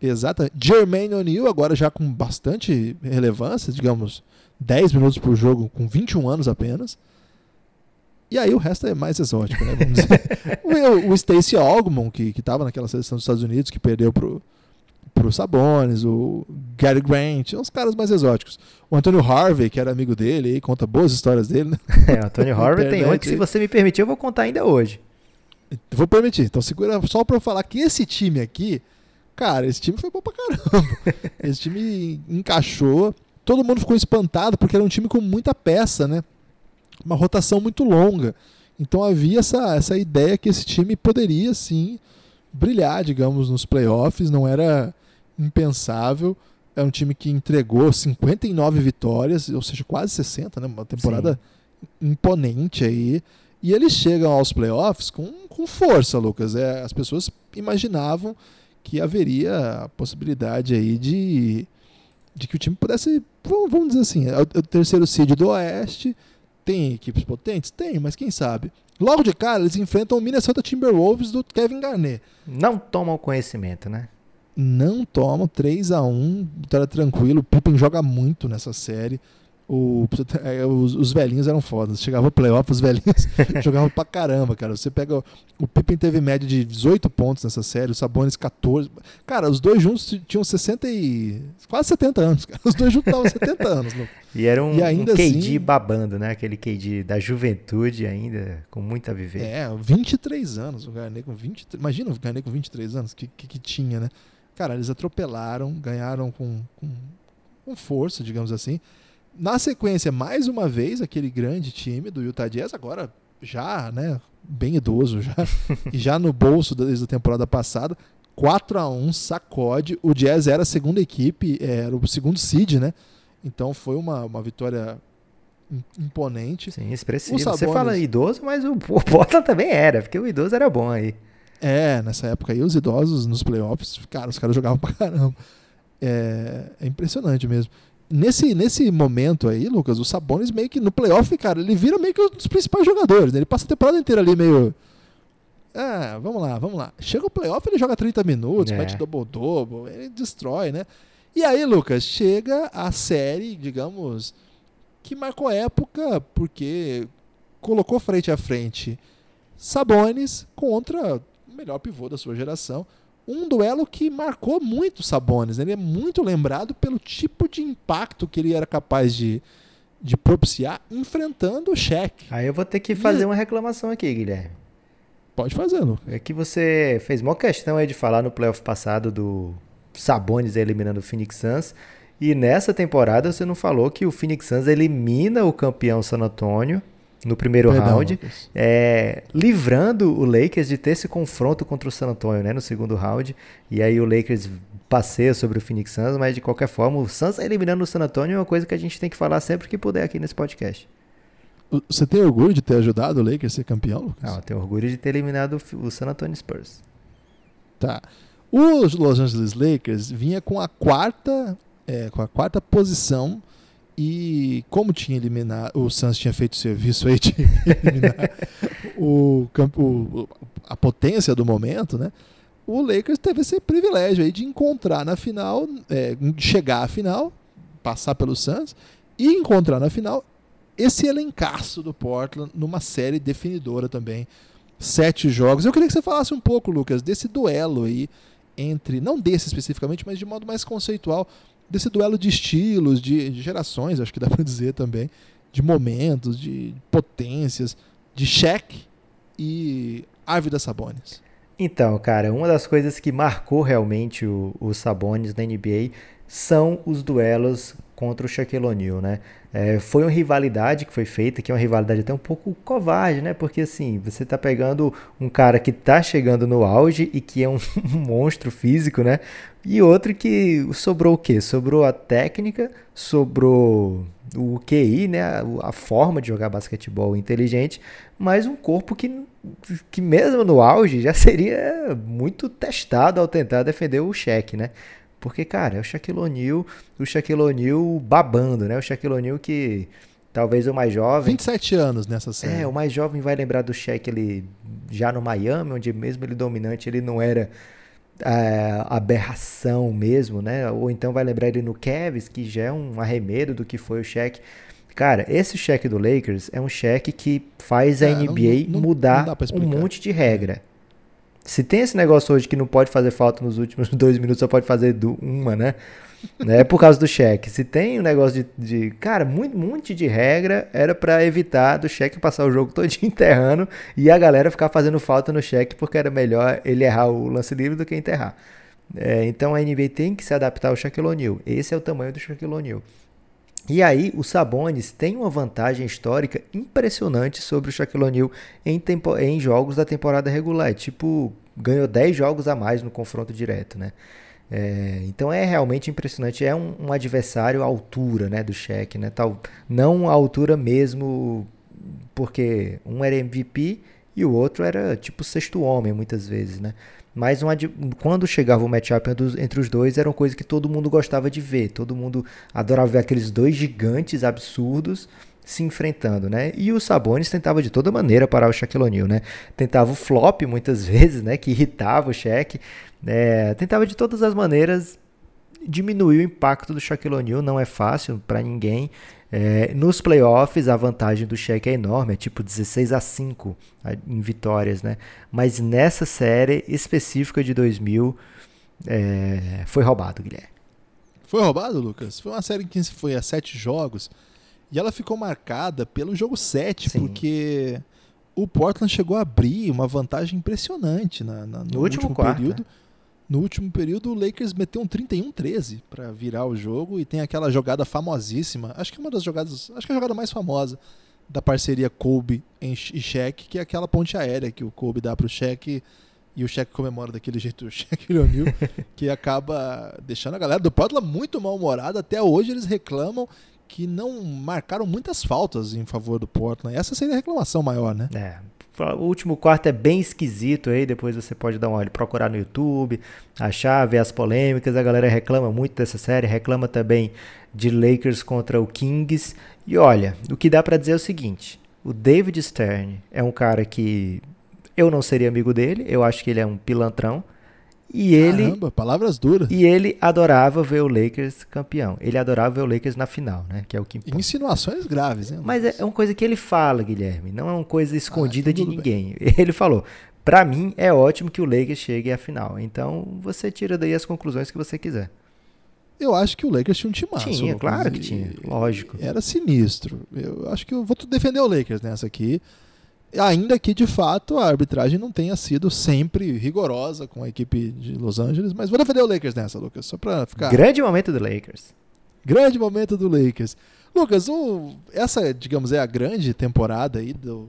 S6: Aí.
S1: Exatamente. Jermaine O'Neal, agora já com bastante relevância, digamos, 10 minutos por jogo, com 21 anos apenas. E aí o resto é mais exótico, né? Vamos dizer. o, o Stacey Ogmon, que, que tava naquela seleção dos Estados Unidos, que perdeu pro pro Sabonis, o Gary Grant, uns caras mais exóticos. O Antônio Harvey, que era amigo dele, aí, conta boas histórias dele, né?
S6: É, o Antônio Harvey tem um que, se você me permitir, eu vou contar ainda hoje.
S1: Vou permitir. Então segura só pra eu falar que esse time aqui, cara, esse time foi bom pra caramba. esse time encaixou. Todo mundo ficou espantado porque era um time com muita peça, né? Uma rotação muito longa. Então havia essa, essa ideia que esse time poderia sim brilhar, digamos, nos playoffs. Não era impensável. É um time que entregou 59 vitórias, ou seja, quase 60, né? Uma temporada Sim. imponente aí. E eles chegam aos playoffs com, com força, Lucas. É, as pessoas imaginavam que haveria a possibilidade aí de, de que o time pudesse, vamos dizer assim, é o, é o terceiro seed do Oeste. Tem equipes potentes? Tem, mas quem sabe? Logo de cara, eles enfrentam o Minnesota Timberwolves do Kevin Garnett.
S6: Não tomam conhecimento, né?
S1: não tomam 3 a 1 vitória tranquilo. O Pippen joga muito nessa série. O, é, os, os, velhinhos eram fodas. Chegava o playoff, os velhinhos jogavam pra caramba, cara. Você pega. O Pippen teve média de 18 pontos nessa série, o Sabonis 14. Cara, os dois juntos tinham 60 e. quase 70 anos, cara. Os dois juntos estavam 70 anos.
S6: E era um, e ainda um KD assim, babando, né? Aquele KD da juventude ainda, com muita viver.
S1: É, 23 anos. O Garnet com 20. Imagina o Garnet com 23 anos, que, que, que tinha, né? Cara, eles atropelaram, ganharam com, com, com força, digamos assim. Na sequência, mais uma vez, aquele grande time do Utah Jazz, agora já, né, bem idoso já, e já no bolso desde a temporada passada, 4 a 1 sacode. O Jazz era a segunda equipe, era o segundo seed, né? Então foi uma, uma vitória imponente.
S6: Sim, expressivo. Sabonis... Você fala idoso, mas o, o também era, porque o idoso era bom aí.
S1: É, nessa época aí os idosos nos playoffs, cara, os caras jogavam pra caramba. É, é impressionante mesmo nesse, nesse momento aí, Lucas, o Sabonis meio que no playoff, cara, ele vira meio que um dos principais jogadores, né? Ele passa a temporada inteira ali meio. Ah, vamos lá, vamos lá. Chega o playoff, ele joga 30 minutos, é. mete double-double, ele destrói, né? E aí, Lucas, chega a série, digamos, que marcou época, porque colocou frente a frente Sabonis contra o melhor pivô da sua geração, um duelo que marcou muito Sabonis. Né? Ele é muito lembrado pelo tipo de impacto que ele era capaz de, de propiciar enfrentando o Shaq.
S6: Aí eu vou ter que fazer e... uma reclamação aqui, Guilherme.
S1: Pode fazer, Lu.
S6: É que você fez uma questão aí de falar no playoff passado do Sabonis eliminando o Phoenix Suns. E nessa temporada você não falou que o Phoenix Suns elimina o campeão San Antonio no primeiro Perdão, round, é, livrando o Lakers de ter esse confronto contra o San Antonio, né, no segundo round. E aí o Lakers passeia sobre o Phoenix Suns, mas de qualquer forma, o Suns eliminando o San Antonio é uma coisa que a gente tem que falar sempre que puder aqui nesse podcast.
S1: Você tem orgulho de ter ajudado o Lakers a ser campeão, Lucas?
S6: Não, eu tenho orgulho de ter eliminado o San Antonio Spurs.
S1: Tá. O Los Angeles Lakers vinha com a quarta, é, com a quarta posição e como tinha eliminado, o Suns tinha feito o serviço aí de eliminar o, campo, a potência do momento, né? O Lakers teve esse privilégio aí de encontrar na final, é, chegar à final, passar pelo Suns e encontrar na final esse elencaço do Portland numa série definidora também. Sete jogos. Eu queria que você falasse um pouco, Lucas, desse duelo aí entre, não desse especificamente, mas de modo mais conceitual, desse duelo de estilos, de, gerações, acho que dá para dizer também, de momentos, de potências, de Shaq e Árvida Sabonis.
S6: Então, cara, uma das coisas que marcou realmente o, o Sabonis na NBA são os duelos contra o Shaquille O'Neal, né? É, foi uma rivalidade que foi feita, que é uma rivalidade até um pouco covarde, né? Porque assim, você tá pegando um cara que tá chegando no auge e que é um, monstro físico, né? E outro que sobrou o quê? Sobrou a técnica, sobrou o QI, né? A, a forma de jogar basquetebol inteligente, mas um corpo que, que mesmo no auge já seria muito testado ao tentar defender o cheque, né? Porque, cara, é o Shaquille O'Neal, o Shaquille O'Neal babando, né? O Shaquille O'Neal que talvez o mais jovem...
S1: 27 anos nessa série.
S6: É, o mais jovem vai lembrar do Shaq ele já no Miami, onde mesmo ele dominante, ele não era é, aberração mesmo, né? Ou então vai lembrar ele no Cavs, que já é um arremedo do que foi o Shaq. Cara, esse cheque do Lakers é um cheque que faz a é, NBA não, não, mudar não um monte de regra. Se tem esse negócio hoje que não pode fazer falta nos últimos dois minutos, só pode fazer uma, né? É por causa do cheque. Se tem um negócio de. de cara, muito, monte de regra era para evitar do cheque passar o jogo todo enterrando e a galera ficar fazendo falta no cheque porque era melhor ele errar o lance livre do que enterrar. É, então a NBA tem que se adaptar ao Shaquille O'Neal. Esse é o tamanho do Shaquille O'Neal. E aí, o Sabonis tem uma vantagem histórica impressionante sobre o Shaquille O'Neal em, em jogos da temporada regular. É tipo, ganhou 10 jogos a mais no confronto direto, né? É, então é realmente impressionante. É um, um, adversário à altura né, do Shaq, né? Tal, não à altura mesmo, porque um era MVP e o outro era tipo sexto homem, muitas vezes, né? Mas um, quando chegava o matchup entre os dois, era uma coisa que todo mundo gostava de ver. Todo mundo adorava ver aqueles dois gigantes absurdos se enfrentando, né? E o Sabonis tentava de toda maneira parar o Shaquille O'Neal, né? Tentava o flop muitas vezes, né? Que irritava o Shaq. É, tentava de todas as maneiras diminuir o impacto do Shaquille O'Neal. Não é fácil para ninguém. É, nos playoffs, a vantagem do Shaq é enorme, é tipo 16 a 5 em vitórias, né? Mas nessa série específica de 2000, é, foi roubado, Guilherme.
S1: Foi roubado, Lucas? Foi uma série que foi a sete jogos e ela ficou marcada pelo jogo 7, Sim. porque o Portland chegou a abrir uma vantagem impressionante na, na no, no, último, último quarto, período. É. No último período, o Lakers meteu um 31-13 para virar o jogo e tem aquela jogada famosíssima, acho que é uma das jogadas, acho que é a jogada mais famosa da parceria Kobe e Shaq, que é aquela ponte aérea que o Kobe dá pro Shaq e o Shaq comemora daquele jeito o Shaq O'Neal, que acaba deixando a galera do Portland muito mal-humorada. Até hoje eles reclamam que não marcaram muitas faltas em favor do Portland. Essa seria a reclamação maior, né?
S6: É, o último quarto é bem esquisito aí, depois você pode dar uma olhada, procurar no YouTube, achar, ver as polêmicas. A galera reclama muito dessa série, reclama também de Lakers contra o Kings. E olha, o que dá para dizer é o seguinte: o David Stern é um cara que eu não seria amigo dele, eu acho que ele é um pilantrão. E ele.
S1: Caramba, palavras duras.
S6: E ele adorava ver o Lakers campeão. Ele adorava ver o Lakers na final, né? Que é o que importa.
S1: Insinuações graves, né?
S6: Mas é uma coisa que ele fala, Guilherme. Não é uma coisa escondida ah, de ninguém. Bem. Ele falou: para mim é ótimo que o Lakers chegue à final. Então você tira daí as conclusões que você quiser.
S1: Eu acho que o Lakers tinha um time massa.
S6: Tinha, claro que tinha, lógico.
S1: Era sinistro. Eu acho que eu vou defender o Lakers nessa aqui. Ainda que de fato a arbitragem não tenha sido sempre rigorosa com a equipe de Los Angeles, mas vou defender o Lakers nessa, Lucas, só para ficar.
S6: Grande momento do Lakers.
S1: Grande momento do Lakers. Lucas, o, essa, digamos, é a grande temporada aí do.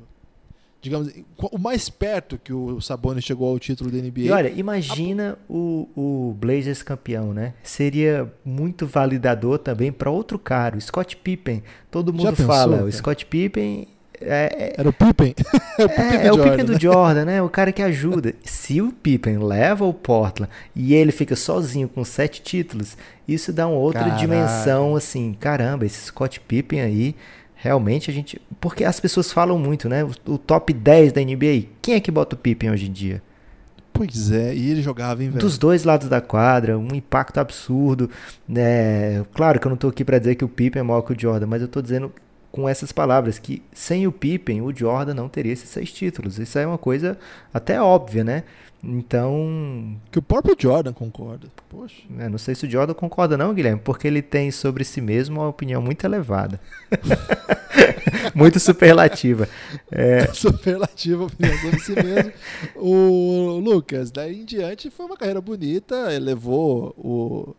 S1: Digamos, o mais perto que o Sabonis chegou ao título da NBA.
S6: E olha, imagina a... o, o Blazers campeão, né? Seria muito validador também para outro cara, o Scott Pippen. Todo mundo fala, o Scott Pippen
S1: é, é, Era o Pippen.
S6: é o Pippen, é, é o Pippen do Jordan, né? O cara que ajuda. Se o Pippen leva o Portland e ele fica sozinho com sete títulos, isso dá uma outra Caralho. dimensão, assim. Caramba, esse Scott Pippen aí, realmente a gente. Porque as pessoas falam muito, né? O, o top 10 da NBA. Quem é que bota o Pippen hoje em dia?
S1: Pois é, e ele jogava, hein, velho?
S6: Dos dois lados da quadra, um impacto absurdo. Né? Claro que eu não tô aqui para dizer que o Pippen é maior que o Jordan, mas eu tô dizendo com essas palavras, que sem o Pippen, o Jordan não teria esses seis títulos. Isso é uma coisa até óbvia, né? Então.
S1: Que o próprio Jordan concorda. Poxa.
S6: É, não sei se o Jordan concorda, não, Guilherme, porque ele tem sobre si mesmo uma opinião muito elevada. muito superlativa.
S1: É... Superlativa opinião sobre si mesmo. o Lucas, daí em diante foi uma carreira bonita, levou o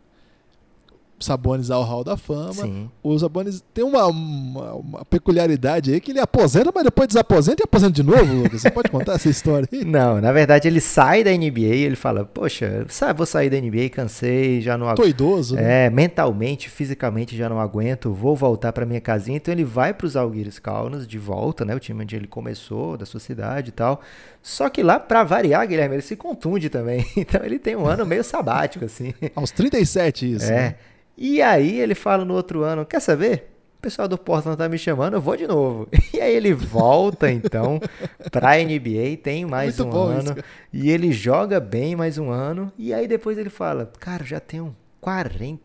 S1: Sabonis ao Hall da Fama. Sim. O Sabonis tem uma, uma, uma, peculiaridade aí que ele aposenta, mas depois desaposenta e aposenta de novo, Lucas. Você pode contar essa história aí?
S6: Não, na verdade ele sai da NBA e ele fala, poxa, sabe, vou sair da NBA, cansei, já não aguento.
S1: Tô idoso,
S6: né? É, mentalmente, fisicamente já não aguento, vou voltar para minha casinha. Então ele vai para os Alguires Kaunas de volta, né, o time onde ele começou, da sua cidade e tal. Só que lá, para variar, Guilherme, ele se contunde também. Então ele tem um ano meio sabático, assim.
S1: Aos 37 isso.
S6: É. Né? E aí ele fala no outro ano, quer saber? O pessoal do Portland tá me chamando, eu vou de novo. E aí ele volta então pra NBA, tem mais Muito um ano. Isso, e ele joga bem mais um ano. E aí depois ele fala, cara, já tenho 40,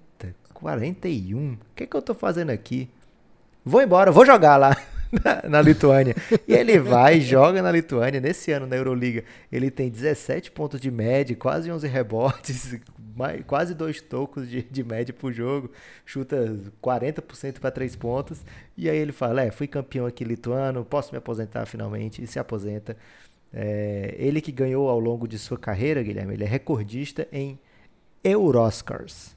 S6: 41. O que, que eu tô fazendo aqui? Vou embora, vou jogar lá. Na, na, Lituânia. E ele vai, joga na Lituânia. Nesse ano na Euroliga, ele tem 17 pontos de média, quase 11 rebotes, mais, quase dois tocos de, de média por jogo, chuta 40% para três pontos. E aí ele fala: É, fui campeão aqui lituano, posso me aposentar finalmente. E se aposenta. É, ele que ganhou ao longo de sua carreira, Guilherme, ele é recordista em Euroscars.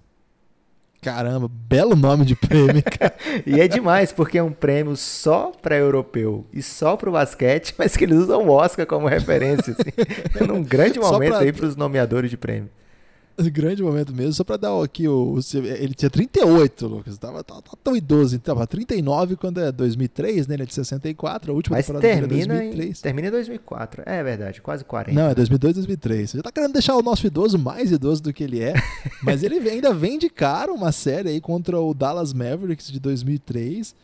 S1: Caramba, belo nome de prêmio.
S6: e é demais, porque é um prêmio só para europeu e só para o basquete, mas que eles usam o Oscar como referência. Assim. É um grande momento pra... aí para os nomeadores de prêmio.
S1: grande momento mesmo, só pra dar aqui o. Ele tinha 38, Lucas. Tava, tava, tava tão idoso, tava 39 quando é 2003, né? Ele é de 64, a última
S6: Mas temporada termina é 2003. Em, termina em 2004. É verdade, quase 40.
S1: Não, é 2002, 2003. Você já tá querendo deixar o nosso idoso mais idoso do que ele é. mas ele ainda vem de cara uma série aí contra o Dallas Mavericks de 2003.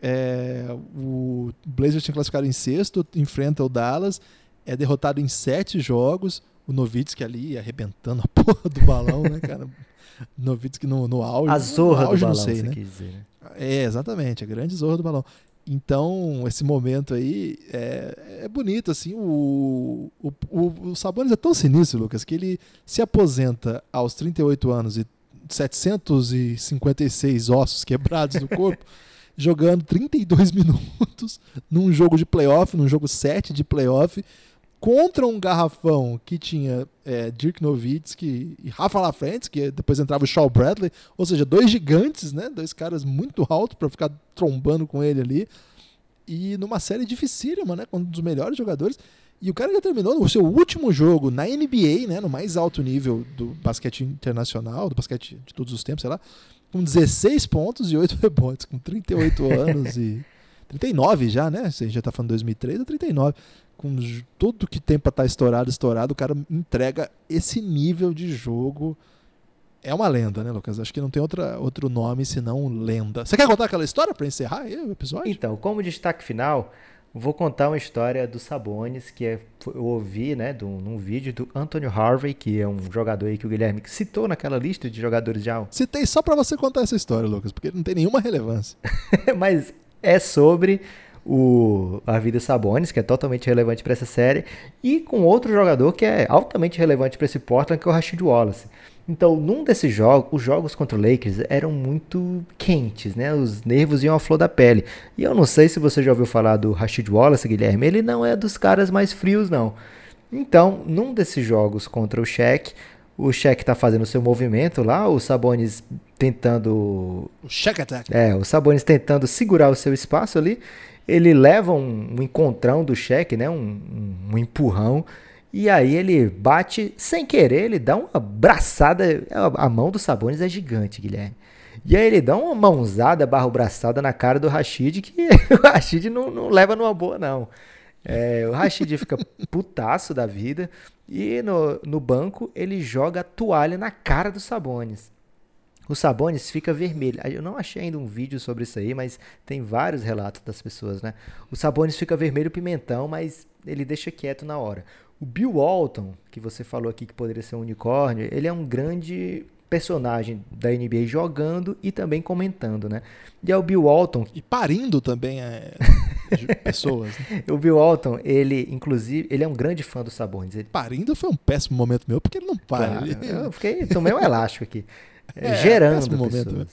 S1: É, o Blazers tinha classificado em sexto, enfrenta o Dallas, é derrotado em sete jogos o Novitsky ali arrebentando a porra do balão, né, cara? Novitsky no, no auge.
S6: A zorra
S1: auge,
S6: do balão,
S1: não sei, né?
S6: dizer, né?
S1: É, exatamente, a grande zorra do balão. Então, esse momento aí é, é bonito, assim, o, o, o, o Sabonis é tão sinistro, Lucas, que ele se aposenta aos 38 anos e 756 ossos quebrados do corpo, jogando 32 minutos num jogo de playoff, num jogo 7 de playoff, contra um garrafão que tinha é, Dirk Nowitzki e Rafa LaFrentz, que depois entrava o Shaw Bradley, ou seja, dois gigantes, né? Dois caras muito altos para ficar trombando com ele ali. E numa série dificílima, né? Com um dos melhores jogadores. E o cara já terminou o seu último jogo na NBA, né? No mais alto nível do basquete internacional, do basquete de todos os tempos, sei lá, com 16 pontos e 8 rebotes, com 38 anos e. 39 já, né? Gente já tá falando 2003 ou 39 com tudo que tem pra estar estourado, estourado, o cara entrega esse nível de jogo. É uma lenda, né, Lucas? Acho que não tem outra, outro nome senão lenda. Você quer contar aquela história pra encerrar o episódio?
S6: Então, como destaque final, vou contar uma história do Sabonis, que é- eu ouvi, né, do, num vídeo do Anthony Harvey, que é um jogador aí que o Guilherme citou naquela lista de jogadores já
S1: Citei só pra você contar essa história, Lucas, porque não tem nenhuma relevância.
S6: mas é sobre o a vida Sabonis, que é totalmente relevante para essa série, e com outro jogador que é altamente relevante para esse Portland, que é o Rashid Wallace. Então, num desses jogos, os jogos contra o Lakers eram muito quentes, né? Os nervos iam à flor da pele. E eu não sei se você já ouviu falar do Rashid Wallace, Guilherme, ele não é dos caras mais frios, não. Então, num desses jogos contra o Shaq, o Shaq tá fazendo seu movimento lá, o Sabonis tentando
S1: O Shack Attack.
S6: é, o Sabonis tentando segurar o seu espaço ali. Ele leva um, um encontrão do cheque, né? Um, um- empurrão. E aí ele bate sem querer, ele dá uma braçada. A, a mão do Sabonis é gigante, Guilherme. E aí ele dá uma mãozada, barro braçada na cara do Rashid, que o Rashid não, não leva numa boa, não. É, o Rashid fica putaço da vida. E no, no banco ele joga a toalha na cara do Sabonis. O Sabonis fica vermelho. Eu não achei ainda um vídeo sobre isso aí, mas tem vários relatos das pessoas, né? O Sabonis fica vermelho pimentão, mas ele deixa quieto na hora. O Bill Walton, que você falou aqui que poderia ser um unicórnio, ele é um grande personagem da NBA jogando e também comentando, né? E é o Bill Walton
S1: E parindo também é, de pessoas. né?
S6: o Bill Walton, ele, inclusive, ele é um grande fã do Sabonis. Ele,
S1: Parindo foi um péssimo momento meu, porque ele não para.
S6: Claro,
S1: Ele-
S6: eu fiquei, tomei um elástico aqui.
S1: É,
S6: gerando
S1: péssimo momento, né?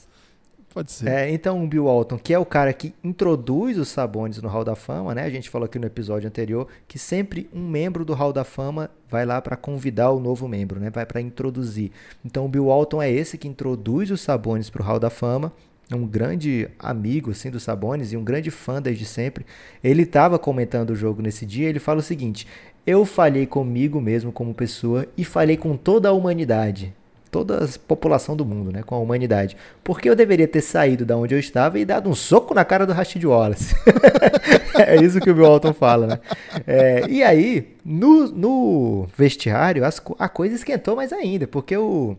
S1: Pode ser.
S6: É, então o Bill Walton, que é o cara que introduz os Sabonis no Hall da Fama, né? A gente falou aqui no episódio anterior que sempre um membro do Hall da Fama vai lá para convidar o novo membro, né? Vai para introduzir. Então o Bill Walton é esse que introduz os Sabonis para o Hall da Fama. É um grande amigo assim dos Sabonis e um grande fã desde sempre. Ele estava comentando o jogo nesse dia. Ele fala o seguinte: eu falhei comigo mesmo como pessoa e falhei com toda a humanidade toda a população do mundo, né, com a humanidade. Porque eu deveria ter saído da onde eu estava e dado um soco na cara do Rashid Wallace. é isso que o Bill Walton fala, né? É, e aí, no, no vestiário, as a coisa esquentou mais ainda, porque o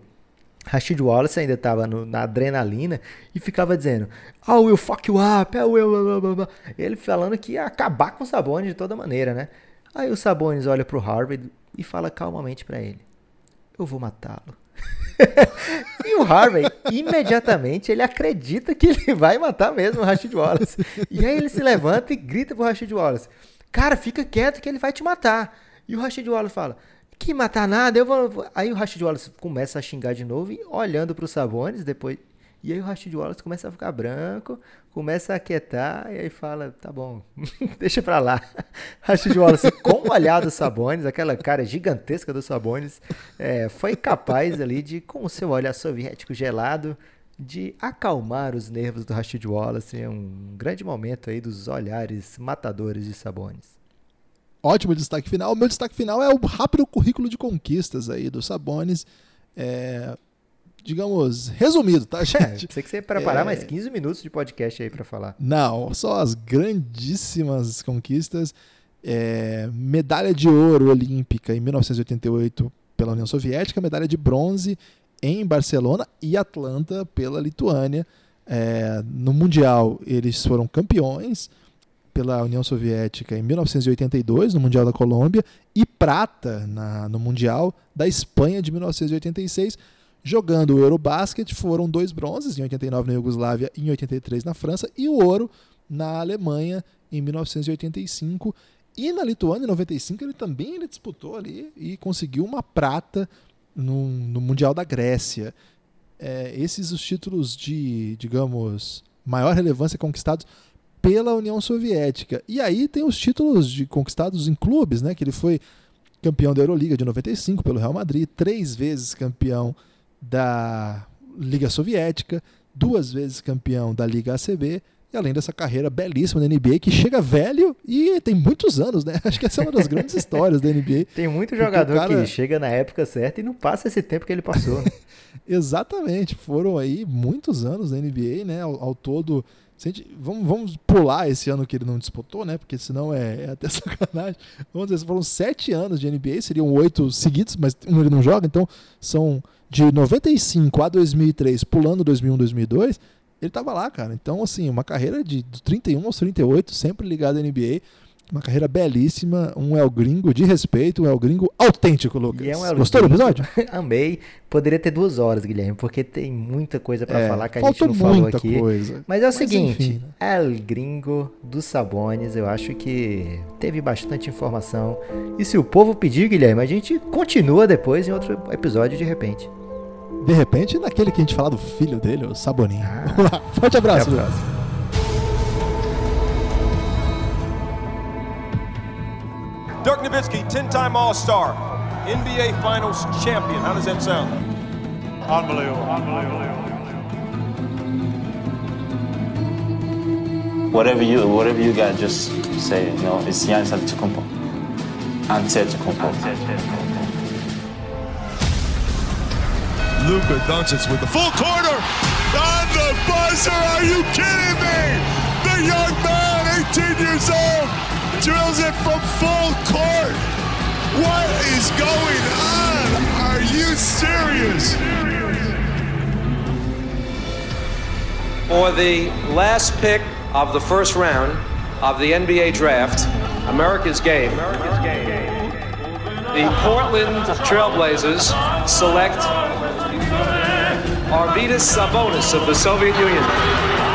S6: Rashid Wallace ainda estava na adrenalina e ficava dizendo I will fuck you up, I will... blá, blá, blá, blá." Ele falando que ia acabar com o Sabonis de toda maneira, né? Aí o Sabonis olha pro Harvard e fala calmamente para ele eu vou matá-lo. e o Harvey, imediatamente, ele acredita que ele vai matar mesmo o Rashid Wallace. E aí ele se levanta e grita pro Rashid Wallace: Cara, fica quieto que ele vai te matar. E o Rashid Wallace fala: Que matar nada, eu vou. vou." Aí o Rashid Wallace começa a xingar de novo e olhando pro Sabonis depois. E aí o Rashid Wallace começa a ficar branco, começa a aquietar e aí fala, tá bom, deixa pra lá. Rashid Wallace, com o olhar do Sabonis, aquela cara gigantesca do Sabonis, é, foi capaz ali de, com o seu olhar soviético gelado, de acalmar os nervos do Rashid Wallace. É um grande momento aí dos olhares matadores de Sabonis.
S1: Ótimo destaque final. O meu destaque final é o rápido currículo de conquistas aí do Sabonis. É, digamos, resumido, tá, gente?
S6: que você ia preparar
S1: É.
S6: mais 15 minutos de podcast aí pra falar.
S1: Não, só as grandíssimas conquistas. É, medalha de ouro olímpica em 1988 pela União Soviética, medalha de bronze em Barcelona e Atlanta pela Lituânia. É, no Mundial eles foram campeões. pela União Soviética em 1982, no Mundial da Colômbia, e prata na, no Mundial da Espanha de 1986. Jogando o Eurobasket, foram dois bronzes, em 89 na Iugoslávia e em 83 na França, e o ouro na Alemanha em 1985. E na Lituânia, em 95, ele também ele disputou ali e conseguiu uma prata no, no Mundial da Grécia. É, esses os títulos de, digamos, maior relevância conquistados pela União Soviética. E aí tem os títulos de conquistados em clubes, né? Que ele foi campeão da Euroliga de 95 pelo Real Madrid, três vezes campeão da Liga Soviética, duas vezes campeão da Liga ACB, e além dessa carreira belíssima da NBA, que chega velho e tem muitos anos, né? Acho que essa é uma das grandes histórias da NBA.
S6: Tem muito jogador cara... que chega na época certa e não passa esse tempo que ele passou. Né?
S1: Exatamente, foram aí muitos anos da NBA, né? Ao, ao todo. Gente, vamos, vamos pular esse ano que ele não disputou, né? Porque senão é, é até sacanagem. Vamos dizer, foram sete anos de NBA, seriam oito seguidos, mas um ele não joga, então são de 95 a 2003, pulando 2001, 2002, ele estava lá, cara. Então, assim, uma carreira de 31 aos 38, sempre ligado à NBA. Uma carreira belíssima, um El Gringo de respeito, um El Gringo autêntico, Lucas.
S6: É um
S1: Gostou do episódio?
S6: Amei. Poderia ter duas horas, Guilherme, porque tem muita coisa para é, falar que a gente não falou aqui.
S1: Coisa.
S6: Mas é o Mas, seguinte, enfim, né? El Gringo dos Sabones, eu acho que teve bastante informação. E se o povo pedir, Guilherme, a gente continua depois em outro episódio de repente.
S1: De repente, naquele que a gente fala do filho dele, o Saboninho. Ah. Forte abraço. Até abraço.
S2: Dirk Nowitzki, 10-time All-Star, NBA Finals champion. How does that sound?
S3: Unbelievable. Unbelievable.
S4: Whatever you, whatever you got, just say, you know, it's Giannis Antetokounmpo. Antetokounmpo. Antetokounmpo.
S3: Luka Doncic with the full corner on the buzzer. Are you kidding me? The young man, 18 years old, drills it from full court. What is going on? Are you serious?
S5: For the last pick of the first round of the NBA draft, America's game. America's game. The Portland Trailblazers select Arvidas Sabonis of the Soviet Union.